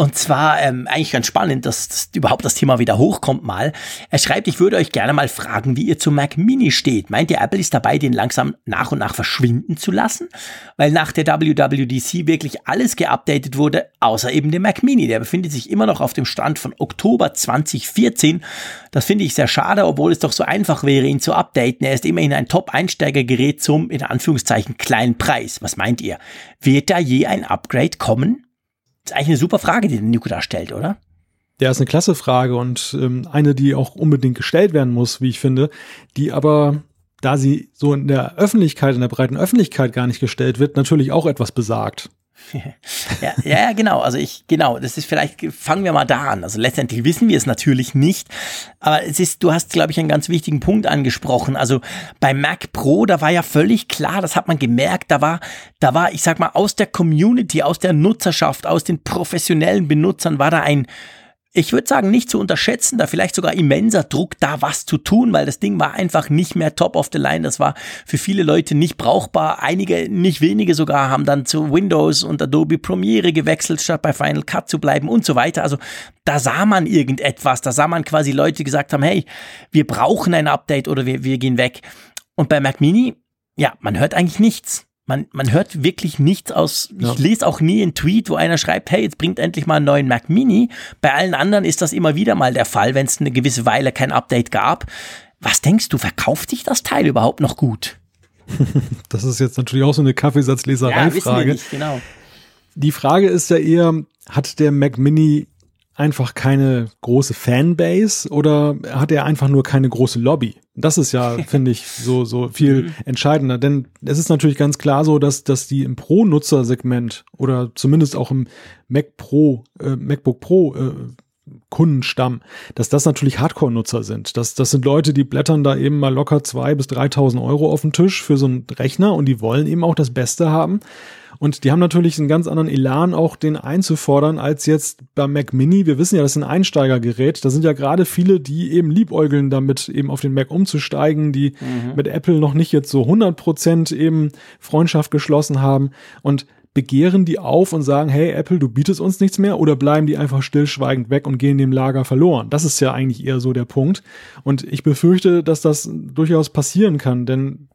und zwar ähm, eigentlich ganz spannend, dass, dass überhaupt das Thema wieder hochkommt mal. Er schreibt, ich würde euch gerne mal fragen, wie ihr zum Mac Mini steht. Meint ihr, Apple ist dabei, den langsam nach und nach verschwinden zu lassen? Weil nach der WWDC wirklich alles geupdatet wurde, außer eben dem Mac Mini. Der befindet sich immer noch auf dem Stand von Oktober 2014. Das finde ich sehr schade, obwohl es doch so einfach wäre, ihn zu updaten. Er ist immerhin ein Top-Einsteigergerät zum, in Anführungszeichen, kleinen Preis. Was meint ihr? Wird da je ein Upgrade kommen? Ist eigentlich eine super Frage, die der Nico da stellt, oder? Ja, ist eine klasse Frage und ähm, eine, die auch unbedingt gestellt werden muss, wie ich finde, die aber, da sie so in der Öffentlichkeit, in der breiten Öffentlichkeit gar nicht gestellt wird, natürlich auch etwas besagt. ja, ja, genau. Also ich, genau, das ist vielleicht, fangen wir mal da an. Also letztendlich wissen wir es natürlich nicht, aber es ist, du hast, glaube ich, einen ganz wichtigen Punkt angesprochen. Also bei Mac Pro, da war ja völlig klar, das hat man gemerkt, da war, da war, ich sag mal, aus der Community, aus der Nutzerschaft, aus den professionellen Benutzern war da ein, ich würde sagen, nicht zu unterschätzen, da vielleicht sogar immenser Druck, da was zu tun, weil das Ding war einfach nicht mehr top of the line. Das war für viele Leute nicht brauchbar. Einige, nicht wenige sogar, haben dann zu Windows und Adobe Premiere gewechselt, statt bei Final Cut zu bleiben und so weiter. Also da sah man irgendetwas, da sah man quasi Leute, die gesagt haben, hey, wir brauchen ein Update oder wir, wir gehen weg. Und bei Mac Mini, ja, man hört eigentlich nichts man, man hört wirklich nichts aus. Ich ja. lese auch nie einen Tweet, wo einer schreibt, hey, jetzt bringt endlich mal einen neuen Mac Mini. Bei allen anderen ist das immer wieder mal der Fall, wenn es eine gewisse Weile kein Update gab. Was denkst du, verkauft dich das Teil überhaupt noch gut? das ist jetzt natürlich auch so eine Kaffeesatzleserei-Frage. Ja, genau. Die Frage ist ja eher, hat der Mac Mini einfach keine große Fanbase oder hat er einfach nur keine große Lobby? Das ist ja, finde ich, so, so viel mhm. entscheidender. Denn es ist natürlich ganz klar so, dass, dass die im Pro-Nutzer-Segment oder zumindest auch im Mac Pro, äh, MacBook Pro äh, Kundenstamm, dass das natürlich Hardcore-Nutzer sind. Das, das sind Leute, die blättern da eben mal locker zwei bis 3.000 Euro auf den Tisch für so einen Rechner und die wollen eben auch das Beste haben. Und die haben natürlich einen ganz anderen Elan, auch den einzufordern, als jetzt beim Mac Mini. Wir wissen ja, das ist ein Einsteigergerät. Da sind ja gerade viele, die eben liebäugeln damit, eben auf den Mac umzusteigen, die mhm. mit Apple noch nicht jetzt so 100 Prozent eben Freundschaft geschlossen haben. Und begehren die auf und sagen, hey Apple, du bietest uns nichts mehr oder bleiben die einfach stillschweigend weg und gehen dem Lager verloren? Das ist ja eigentlich eher so der Punkt. Und ich befürchte, dass das durchaus passieren kann, denn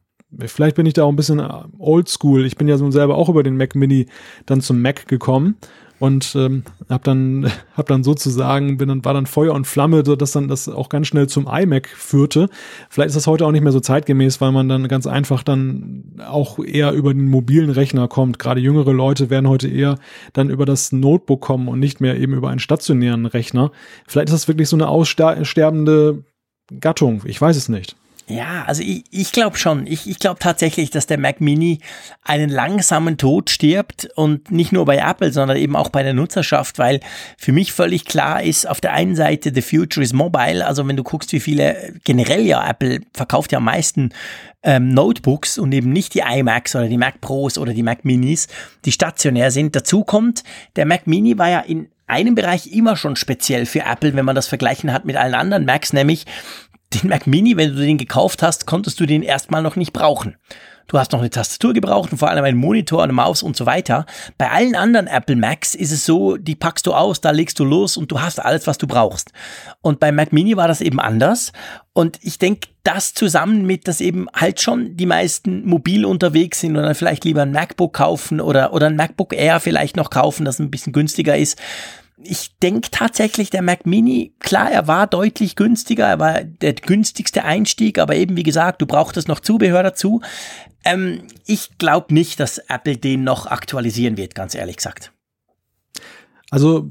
vielleicht bin ich da auch ein bisschen oldschool. Ich bin ja so selber auch über den Mac Mini dann zum Mac gekommen und ähm, habe dann hab dann sozusagen bin dann war dann Feuer und Flamme, so dass dann das auch ganz schnell zum iMac führte. Vielleicht ist das heute auch nicht mehr so zeitgemäß, weil man dann ganz einfach dann auch eher über den mobilen Rechner kommt. Gerade jüngere Leute werden heute eher dann über das Notebook kommen und nicht mehr eben über einen stationären Rechner. Vielleicht ist das wirklich so eine aussterbende Gattung. Ich weiß es nicht. Ja, also ich, ich glaube schon. Ich, ich glaube tatsächlich, dass der Mac Mini einen langsamen Tod stirbt und nicht nur bei Apple, sondern eben auch bei der Nutzerschaft, weil für mich völlig klar ist, auf der einen Seite the future is mobile. Also wenn du guckst, wie viele generell ja Apple verkauft ja am meisten ähm, Notebooks und eben nicht die iMacs oder die Mac Pros oder die Mac Minis, die stationär sind. Dazu kommt, der Mac Mini war ja in einem Bereich immer schon speziell für Apple, wenn man das vergleichen hat mit allen anderen Macs, nämlich den Mac Mini, wenn du den gekauft hast, konntest du den erstmal noch nicht brauchen. Du hast noch eine Tastatur gebraucht und vor allem einen Monitor, eine Maus und so weiter. Bei allen anderen Apple Macs ist es so, die packst du aus, da legst du los und du hast alles, was du brauchst. Und beim Mac Mini war das eben anders. Und ich denke, das zusammen mit, dass eben halt schon die meisten mobil unterwegs sind und dann vielleicht lieber ein MacBook kaufen oder, oder ein MacBook Air vielleicht noch kaufen, das ein bisschen günstiger ist ich denke tatsächlich, der Mac Mini, klar, er war deutlich günstiger, er war der günstigste Einstieg, aber eben wie gesagt, du brauchtest noch Zubehör dazu. Ähm, ich glaube nicht, dass Apple den noch aktualisieren wird, ganz ehrlich gesagt. Also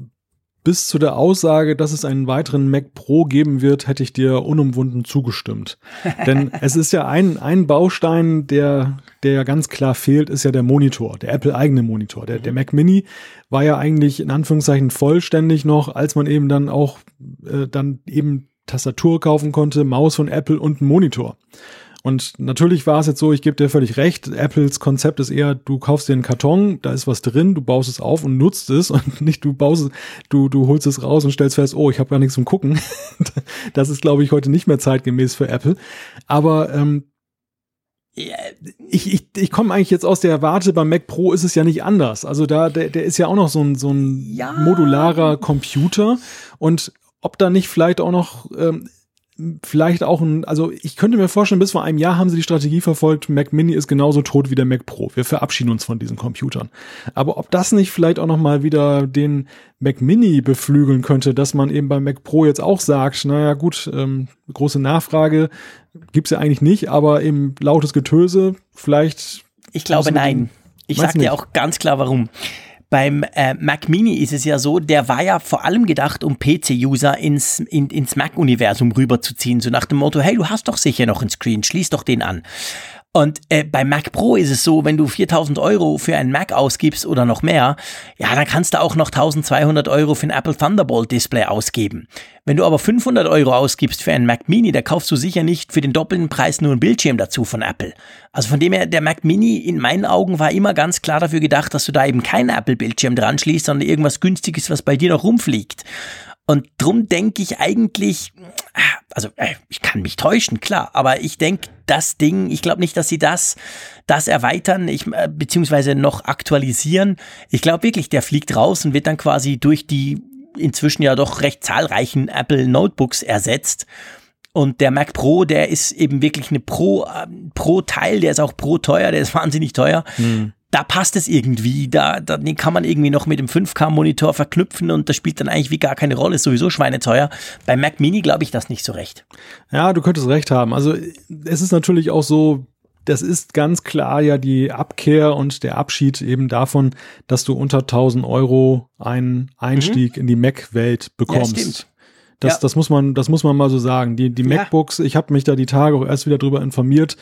bis zu der Aussage, dass es einen weiteren Mac Pro geben wird, hätte ich dir unumwunden zugestimmt. Denn es ist ja ein, ein Baustein, der, der ja ganz klar fehlt, ist ja der Monitor, der Apple-eigene Monitor. Der, der Mac Mini war ja eigentlich in Anführungszeichen vollständig noch, als man eben dann auch äh, dann eben Tastatur kaufen konnte, Maus von Apple und einen Monitor. Und natürlich war es jetzt so, ich gebe dir völlig recht, Apples Konzept ist eher, du kaufst dir einen Karton, da ist was drin, du baust es auf und nutzt es und nicht du baust es, du, du holst es raus und stellst fest, oh, ich habe gar nichts zum Gucken. das ist, glaube ich, heute nicht mehr zeitgemäß für Apple. Aber ähm, ich, ich, ich komme eigentlich jetzt aus der Warte, beim Mac Pro ist es ja nicht anders. Also da, der, der ist ja auch noch so ein, so ein ja. modularer Computer und ob da nicht vielleicht auch noch ähm, vielleicht auch ein, also ich könnte mir vorstellen, bis vor einem Jahr haben sie die Strategie verfolgt, Mac Mini ist genauso tot wie der Mac Pro. Wir verabschieden uns von diesen Computern. Aber ob das nicht vielleicht auch nochmal wieder den Mac Mini beflügeln könnte, dass man eben beim Mac Pro jetzt auch sagt, naja gut, ähm, große Nachfrage gibt's ja eigentlich nicht, aber eben lautes Getöse, vielleicht. Ich glaube nein. Ich sag dir auch ganz klar warum. Beim äh, Mac Mini ist es ja so, der war ja vor allem gedacht, um PC-User ins, in, ins Mac-Universum rüberzuziehen. So nach dem Motto, hey, du hast doch sicher noch einen Screen, schließ doch den an. Und äh, bei Mac Pro ist es so, wenn du 4000 Euro für einen Mac ausgibst oder noch mehr, ja, dann kannst du auch noch 1200 Euro für ein Apple Thunderbolt Display ausgeben. Wenn du aber 500 Euro ausgibst für einen Mac Mini, da kaufst du sicher nicht für den doppelten Preis nur einen Bildschirm dazu von Apple. Also von dem her, der Mac Mini in meinen Augen war immer ganz klar dafür gedacht, dass du da eben keinen Apple Bildschirm dran schließt, sondern irgendwas günstiges, was bei dir noch rumfliegt. Und drum denke ich eigentlich, also äh, ich kann mich täuschen, klar, aber ich denke, das Ding, ich glaube nicht, dass sie das, das erweitern, ich, äh, beziehungsweise noch aktualisieren. Ich glaube wirklich, der fliegt raus und wird dann quasi durch die inzwischen ja doch recht zahlreichen Apple Notebooks ersetzt. Und der Mac Pro, der ist eben wirklich eine Pro, äh, Pro Teil, der ist auch Pro teuer, der ist wahnsinnig teuer. Hm da passt es irgendwie. Da, da den kann man irgendwie noch mit dem 5K-Monitor verknüpfen und das spielt dann eigentlich wie gar keine Rolle. Ist sowieso schweineteuer. Bei Mac Mini glaube ich das nicht so recht. Ja, du könntest recht haben. Also es ist natürlich auch so, das ist ganz klar ja die Abkehr und der Abschied eben davon, dass du unter 1000 Euro einen Einstieg mhm. in die Mac-Welt bekommst. Ja, stimmt. Das, ja. das muss man, das muss man mal so sagen. Die, die ja. MacBooks, ich habe mich da die Tage auch erst wieder drüber informiert,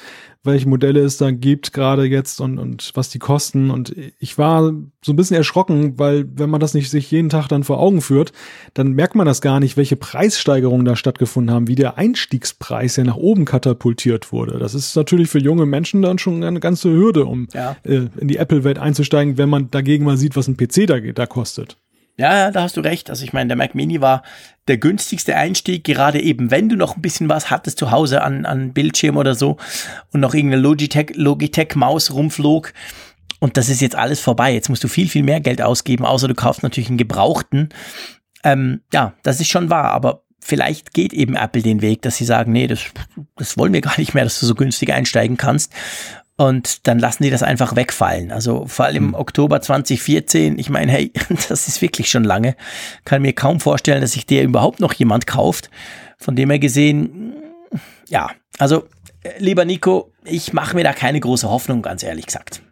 welche Modelle es da gibt gerade jetzt und, und was die kosten. Und ich war so ein bisschen erschrocken, weil wenn man das nicht sich jeden Tag dann vor Augen führt, dann merkt man das gar nicht, welche Preissteigerungen da stattgefunden haben, wie der Einstiegspreis ja nach oben katapultiert wurde. Das ist natürlich für junge Menschen dann schon eine ganze Hürde, um ja. äh, in die Apple-Welt einzusteigen, wenn man dagegen mal sieht, was ein PC da, da kostet. Ja, da hast du recht. Also ich meine, der Mac Mini war der günstigste Einstieg, gerade eben, wenn du noch ein bisschen was hattest zu Hause an, an Bildschirm oder so und noch irgendeine Logitech, Logitech Maus rumflog. Und das ist jetzt alles vorbei. Jetzt musst du viel, viel mehr Geld ausgeben, außer du kaufst natürlich einen gebrauchten. Ähm, ja, das ist schon wahr, aber vielleicht geht eben Apple den Weg, dass sie sagen, nee, das, das wollen wir gar nicht mehr, dass du so günstig einsteigen kannst. Und dann lassen die das einfach wegfallen. Also vor allem im mhm. Oktober 2014, ich meine, hey, das ist wirklich schon lange. Kann mir kaum vorstellen, dass sich der überhaupt noch jemand kauft. Von dem her gesehen, ja, also äh, lieber Nico, ich mache mir da keine große Hoffnung, ganz ehrlich gesagt.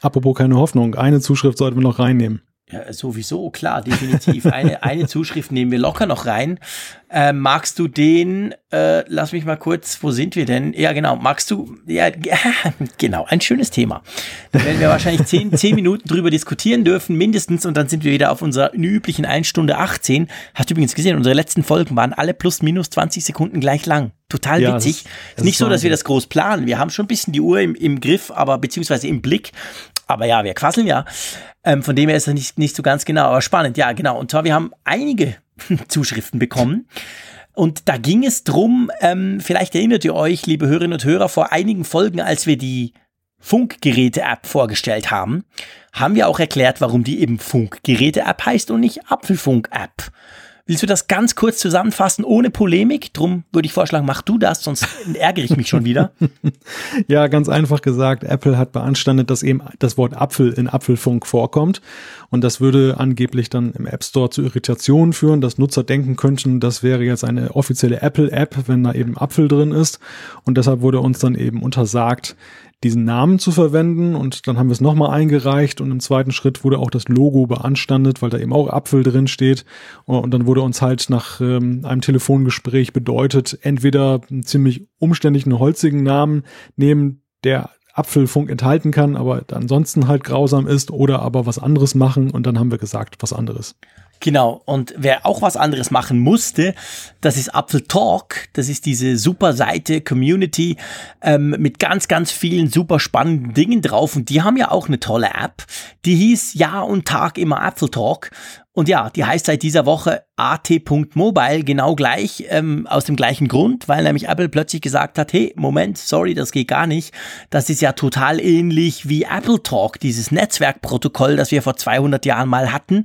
Apropos keine Hoffnung, eine Zuschrift sollten wir noch reinnehmen. Ja, sowieso, klar, definitiv. Eine, eine Zuschrift nehmen wir locker noch rein. Äh, magst du den, äh, lass mich mal kurz, wo sind wir denn? Ja, genau, magst du, ja, genau, ein schönes Thema. Da werden wir wahrscheinlich zehn, zehn Minuten drüber diskutieren dürfen, mindestens, und dann sind wir wieder auf unserer üblichen 1 Stunde 18. Hast du übrigens gesehen, unsere letzten Folgen waren alle plus minus 20 Sekunden gleich lang. Total ja, witzig. Das, das ist nicht so, dass wir das groß planen. Wir haben schon ein bisschen die Uhr im, im Griff, aber beziehungsweise im Blick. Aber ja, wir quasseln ja. Ähm, von dem her ist das nicht, nicht so ganz genau, aber spannend. Ja, genau. Und zwar, wir haben einige Zuschriften bekommen. Und da ging es drum, ähm, vielleicht erinnert ihr euch, liebe Hörerinnen und Hörer, vor einigen Folgen, als wir die Funkgeräte-App vorgestellt haben, haben wir auch erklärt, warum die eben Funkgeräte-App heißt und nicht Apfelfunk-App. Willst du das ganz kurz zusammenfassen, ohne Polemik? Drum würde ich vorschlagen, mach du das, sonst ärgere ich mich schon wieder. ja, ganz einfach gesagt, Apple hat beanstandet, dass eben das Wort Apfel in Apfelfunk vorkommt. Und das würde angeblich dann im App Store zu Irritationen führen, dass Nutzer denken könnten, das wäre jetzt eine offizielle Apple-App, wenn da eben Apfel drin ist. Und deshalb wurde uns dann eben untersagt, diesen Namen zu verwenden. Und dann haben wir es nochmal eingereicht und im zweiten Schritt wurde auch das Logo beanstandet, weil da eben auch Apfel drin steht. Und dann wurde uns halt nach ähm, einem Telefongespräch bedeutet, entweder einen ziemlich umständlichen, holzigen Namen nehmen, der Apfelfunk enthalten kann, aber ansonsten halt grausam ist oder aber was anderes machen und dann haben wir gesagt, was anderes. Genau, und wer auch was anderes machen musste, das ist Apfel Talk. Das ist diese super Seite, Community ähm, mit ganz, ganz vielen super spannenden Dingen drauf. Und die haben ja auch eine tolle App. Die hieß Jahr und Tag immer Apfel Talk. Und ja, die heißt seit dieser Woche at.mobile genau gleich, ähm, aus dem gleichen Grund, weil nämlich Apple plötzlich gesagt hat, hey, Moment, sorry, das geht gar nicht. Das ist ja total ähnlich wie Apple Talk, dieses Netzwerkprotokoll, das wir vor 200 Jahren mal hatten.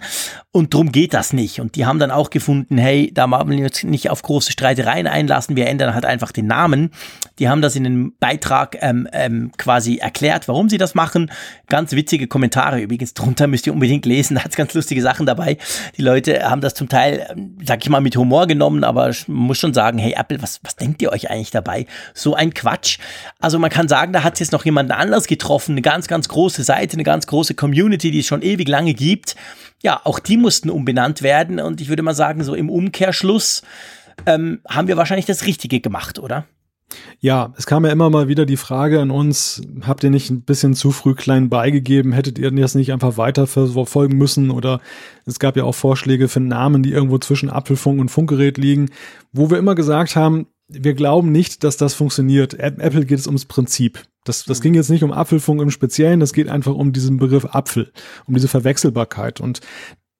Und drum geht das nicht. Und die haben dann auch gefunden, hey, da wollen wir uns nicht auf große Streitereien einlassen, wir ändern halt einfach den Namen. Die haben das in einem Beitrag ähm, ähm, quasi erklärt, warum sie das machen. Ganz witzige Kommentare übrigens drunter, müsst ihr unbedingt lesen, da hat ganz lustige Sachen dabei. Die Leute haben das zum Teil, sag ich mal, mit Humor genommen, aber man muss schon sagen, hey Apple, was, was denkt ihr euch eigentlich dabei? So ein Quatsch. Also man kann sagen, da hat jetzt noch jemand anders getroffen, eine ganz, ganz große Seite, eine ganz große Community, die es schon ewig lange gibt. Ja, auch die mussten umbenannt werden und ich würde mal sagen, so im Umkehrschluss ähm, haben wir wahrscheinlich das Richtige gemacht, oder? Ja, es kam ja immer mal wieder die Frage an uns, habt ihr nicht ein bisschen zu früh klein beigegeben? Hättet ihr das nicht einfach weiter verfolgen müssen? Oder es gab ja auch Vorschläge für Namen, die irgendwo zwischen Apfelfunk und Funkgerät liegen, wo wir immer gesagt haben, wir glauben nicht, dass das funktioniert. Apple geht es ums Prinzip. Das, das ging jetzt nicht um Apfelfunk im Speziellen, das geht einfach um diesen Begriff Apfel, um diese Verwechselbarkeit. Und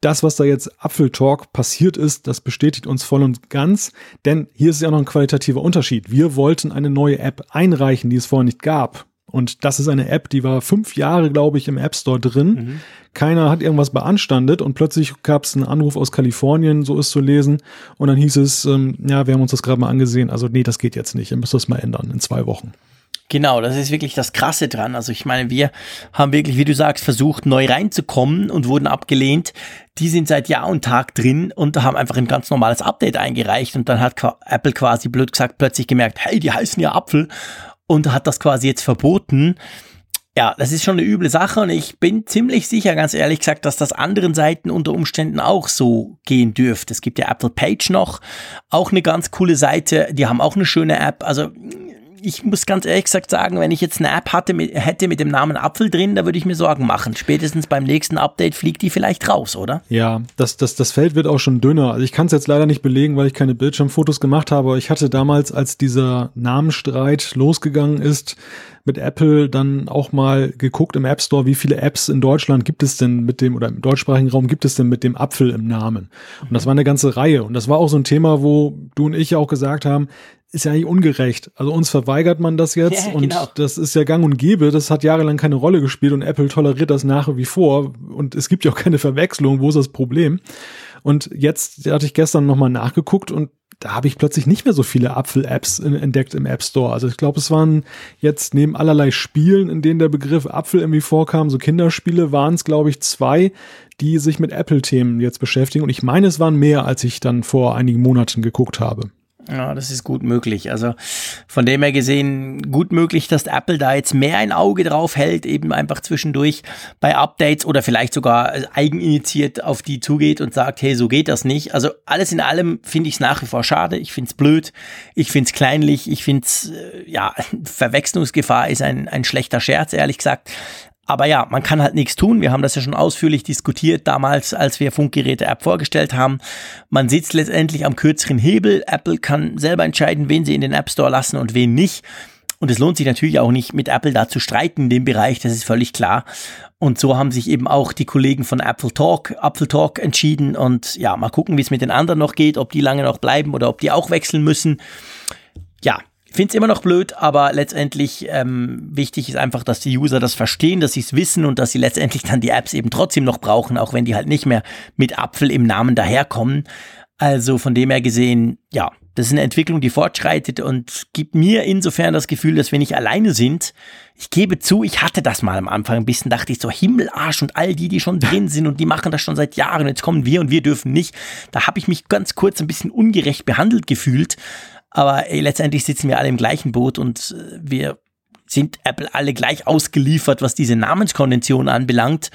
das, was da jetzt Apfeltalk passiert ist, das bestätigt uns voll und ganz, denn hier ist ja noch ein qualitativer Unterschied. Wir wollten eine neue App einreichen, die es vorher nicht gab. Und das ist eine App, die war fünf Jahre, glaube ich, im App Store drin. Mhm. Keiner hat irgendwas beanstandet und plötzlich gab es einen Anruf aus Kalifornien, so ist zu lesen. Und dann hieß es, ähm, ja, wir haben uns das gerade mal angesehen. Also nee, das geht jetzt nicht. Ihr müsst das mal ändern in zwei Wochen. Genau, das ist wirklich das Krasse dran. Also ich meine, wir haben wirklich, wie du sagst, versucht, neu reinzukommen und wurden abgelehnt. Die sind seit Jahr und Tag drin und haben einfach ein ganz normales Update eingereicht und dann hat Apple quasi blöd gesagt plötzlich gemerkt, hey, die heißen ja Apfel und hat das quasi jetzt verboten. Ja, das ist schon eine üble Sache und ich bin ziemlich sicher, ganz ehrlich gesagt, dass das anderen Seiten unter Umständen auch so gehen dürfte. Es gibt ja Apple Page noch, auch eine ganz coole Seite, die haben auch eine schöne App. Also ich muss ganz ehrlich gesagt sagen, wenn ich jetzt eine App hatte, hätte mit dem Namen Apfel drin, da würde ich mir Sorgen machen. Spätestens beim nächsten Update fliegt die vielleicht raus, oder? Ja, das, das, das Feld wird auch schon dünner. Also ich kann es jetzt leider nicht belegen, weil ich keine Bildschirmfotos gemacht habe. Ich hatte damals, als dieser Namenstreit losgegangen ist, mit Apple dann auch mal geguckt im App Store, wie viele Apps in Deutschland gibt es denn mit dem oder im deutschsprachigen Raum gibt es denn mit dem Apfel im Namen? Und das war eine ganze Reihe. Und das war auch so ein Thema, wo du und ich auch gesagt haben, ist ja eigentlich ungerecht. Also uns verweigert man das jetzt ja, und genau. das ist ja gang und gäbe. Das hat jahrelang keine Rolle gespielt und Apple toleriert das nach wie vor und es gibt ja auch keine Verwechslung. Wo ist das Problem? Und jetzt hatte ich gestern nochmal nachgeguckt und da habe ich plötzlich nicht mehr so viele Apfel-Apps entdeckt im App Store. Also ich glaube, es waren jetzt neben allerlei Spielen, in denen der Begriff Apfel irgendwie vorkam, so Kinderspiele, waren es, glaube ich, zwei, die sich mit Apple-Themen jetzt beschäftigen. Und ich meine, es waren mehr, als ich dann vor einigen Monaten geguckt habe. Ja, das ist gut möglich. Also von dem her gesehen gut möglich, dass Apple da jetzt mehr ein Auge drauf hält, eben einfach zwischendurch bei Updates oder vielleicht sogar eigeninitiiert auf die zugeht und sagt, hey, so geht das nicht. Also alles in allem finde ich es nach wie vor schade. Ich finde es blöd. Ich finde es kleinlich. Ich finde es, äh, ja, Verwechslungsgefahr ist ein, ein schlechter Scherz, ehrlich gesagt. Aber ja, man kann halt nichts tun. Wir haben das ja schon ausführlich diskutiert damals, als wir Funkgeräte-App vorgestellt haben. Man sitzt letztendlich am kürzeren Hebel. Apple kann selber entscheiden, wen sie in den App Store lassen und wen nicht. Und es lohnt sich natürlich auch nicht, mit Apple da zu streiten in dem Bereich, das ist völlig klar. Und so haben sich eben auch die Kollegen von Apple Talk, Apple Talk entschieden. Und ja, mal gucken, wie es mit den anderen noch geht, ob die lange noch bleiben oder ob die auch wechseln müssen. Ja, finde es immer noch blöd, aber letztendlich ähm, wichtig ist einfach, dass die User das verstehen, dass sie es wissen und dass sie letztendlich dann die Apps eben trotzdem noch brauchen, auch wenn die halt nicht mehr mit Apfel im Namen daherkommen. Also von dem her gesehen, ja, das ist eine Entwicklung, die fortschreitet und gibt mir insofern das Gefühl, dass wir nicht alleine sind. Ich gebe zu, ich hatte das mal am Anfang ein bisschen, dachte ich so, Himmelarsch und all die, die schon drin sind und die machen das schon seit Jahren, jetzt kommen wir und wir dürfen nicht. Da habe ich mich ganz kurz ein bisschen ungerecht behandelt gefühlt. Aber ey, letztendlich sitzen wir alle im gleichen Boot und äh, wir sind Apple alle gleich ausgeliefert, was diese Namenskonvention anbelangt.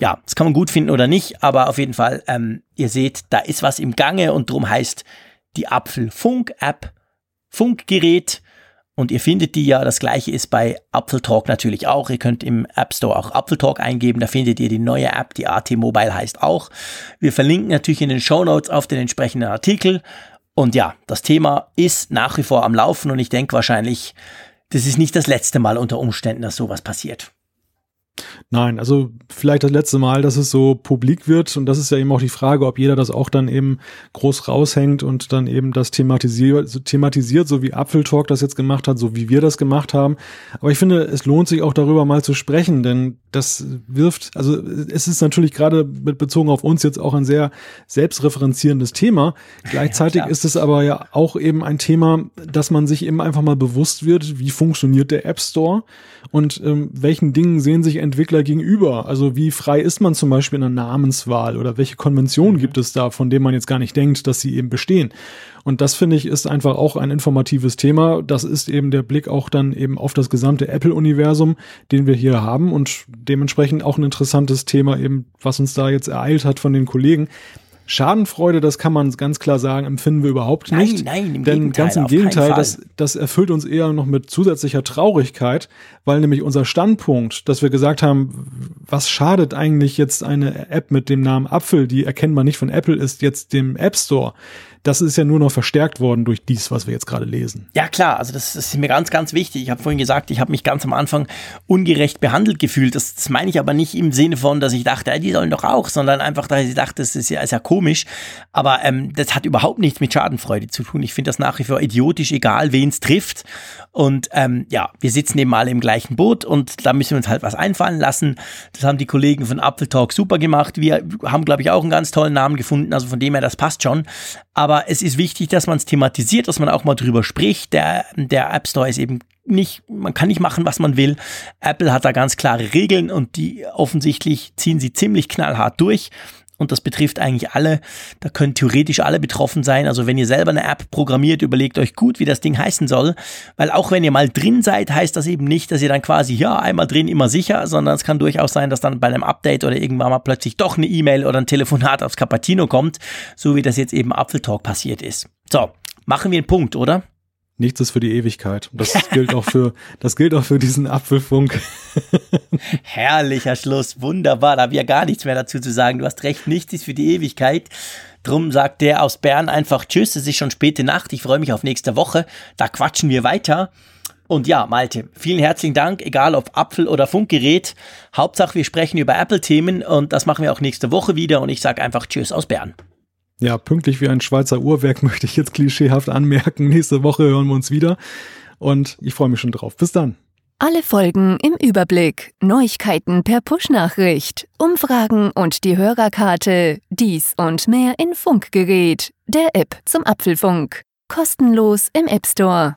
Ja, das kann man gut finden oder nicht, aber auf jeden Fall, ähm, ihr seht, da ist was im Gange und darum heißt die Apfelfunk-App Funkgerät. Und ihr findet die ja, das gleiche ist bei Apfeltalk natürlich auch. Ihr könnt im App Store auch Apfeltalk eingeben, da findet ihr die neue App, die AT Mobile heißt auch. Wir verlinken natürlich in den Show Notes auf den entsprechenden Artikel. Und ja, das Thema ist nach wie vor am Laufen und ich denke wahrscheinlich, das ist nicht das letzte Mal unter Umständen, dass sowas passiert. Nein, also vielleicht das letzte Mal, dass es so publik wird und das ist ja eben auch die Frage, ob jeder das auch dann eben groß raushängt und dann eben das thematisiert, thematisiert, so wie Apfeltalk das jetzt gemacht hat, so wie wir das gemacht haben. Aber ich finde, es lohnt sich auch darüber mal zu sprechen, denn das wirft, also es ist natürlich gerade mit bezogen auf uns jetzt auch ein sehr selbstreferenzierendes Thema. Gleichzeitig ja, ist es aber ja auch eben ein Thema, dass man sich eben einfach mal bewusst wird, wie funktioniert der App Store und ähm, welchen Dingen sehen sich Entwickler gegenüber? Also wie frei ist man zum Beispiel in der Namenswahl oder welche Konventionen mhm. gibt es da, von denen man jetzt gar nicht denkt, dass sie eben bestehen? Und das finde ich ist einfach auch ein informatives Thema. Das ist eben der Blick auch dann eben auf das gesamte Apple-Universum, den wir hier haben und dementsprechend auch ein interessantes Thema eben, was uns da jetzt ereilt hat von den Kollegen. Schadenfreude, das kann man ganz klar sagen, empfinden wir überhaupt nicht. Nein, nein, im denn Gegenteil, ganz im Gegenteil, das, das erfüllt uns eher noch mit zusätzlicher Traurigkeit, weil nämlich unser Standpunkt, dass wir gesagt haben, was schadet eigentlich jetzt eine App mit dem Namen Apfel, die erkennbar nicht von Apple ist, jetzt dem App Store? das ist ja nur noch verstärkt worden durch dies, was wir jetzt gerade lesen. Ja klar, also das, das ist mir ganz, ganz wichtig. Ich habe vorhin gesagt, ich habe mich ganz am Anfang ungerecht behandelt gefühlt. Das, das meine ich aber nicht im Sinne von, dass ich dachte, ja, die sollen doch auch, sondern einfach, dass ich dachte, das ist ja, ist ja komisch. Aber ähm, das hat überhaupt nichts mit Schadenfreude zu tun. Ich finde das nach wie vor idiotisch, egal wen es trifft. Und ähm, ja, wir sitzen eben alle im gleichen Boot und da müssen wir uns halt was einfallen lassen. Das haben die Kollegen von Apple Talk super gemacht. Wir haben, glaube ich, auch einen ganz tollen Namen gefunden. Also von dem her, das passt schon. Aber es ist wichtig, dass man es thematisiert, dass man auch mal drüber spricht. Der, der App Store ist eben nicht, man kann nicht machen, was man will. Apple hat da ganz klare Regeln und die offensichtlich ziehen sie ziemlich knallhart durch und das betrifft eigentlich alle. Da können theoretisch alle betroffen sein. Also wenn ihr selber eine App programmiert, überlegt euch gut, wie das Ding heißen soll, weil auch wenn ihr mal drin seid, heißt das eben nicht, dass ihr dann quasi, ja, einmal drin, immer sicher, sondern es kann durchaus sein, dass dann bei einem Update oder irgendwann mal plötzlich doch eine E-Mail oder ein Telefonat aufs Cappuccino kommt, so wie das jetzt eben Apfeltalk passiert ist. So, machen wir einen Punkt, oder? Nichts ist für die Ewigkeit. Das gilt auch für, das gilt auch für diesen Apfelfunk. Herrlicher Schluss. Wunderbar. Da habe ich ja gar nichts mehr dazu zu sagen. Du hast recht. Nichts ist für die Ewigkeit. Drum sagt der aus Bern einfach Tschüss. Es ist schon späte Nacht. Ich freue mich auf nächste Woche. Da quatschen wir weiter. Und ja, Malte, vielen herzlichen Dank, egal ob Apfel oder Funkgerät. Hauptsache, wir sprechen über Apple-Themen und das machen wir auch nächste Woche wieder. Und ich sage einfach Tschüss aus Bern. Ja, pünktlich wie ein Schweizer Uhrwerk möchte ich jetzt klischeehaft anmerken. Nächste Woche hören wir uns wieder und ich freue mich schon drauf. Bis dann. Alle Folgen im Überblick, Neuigkeiten per Push-Nachricht, Umfragen und die Hörerkarte, dies und mehr in Funkgerät, der App zum Apfelfunk. Kostenlos im App Store.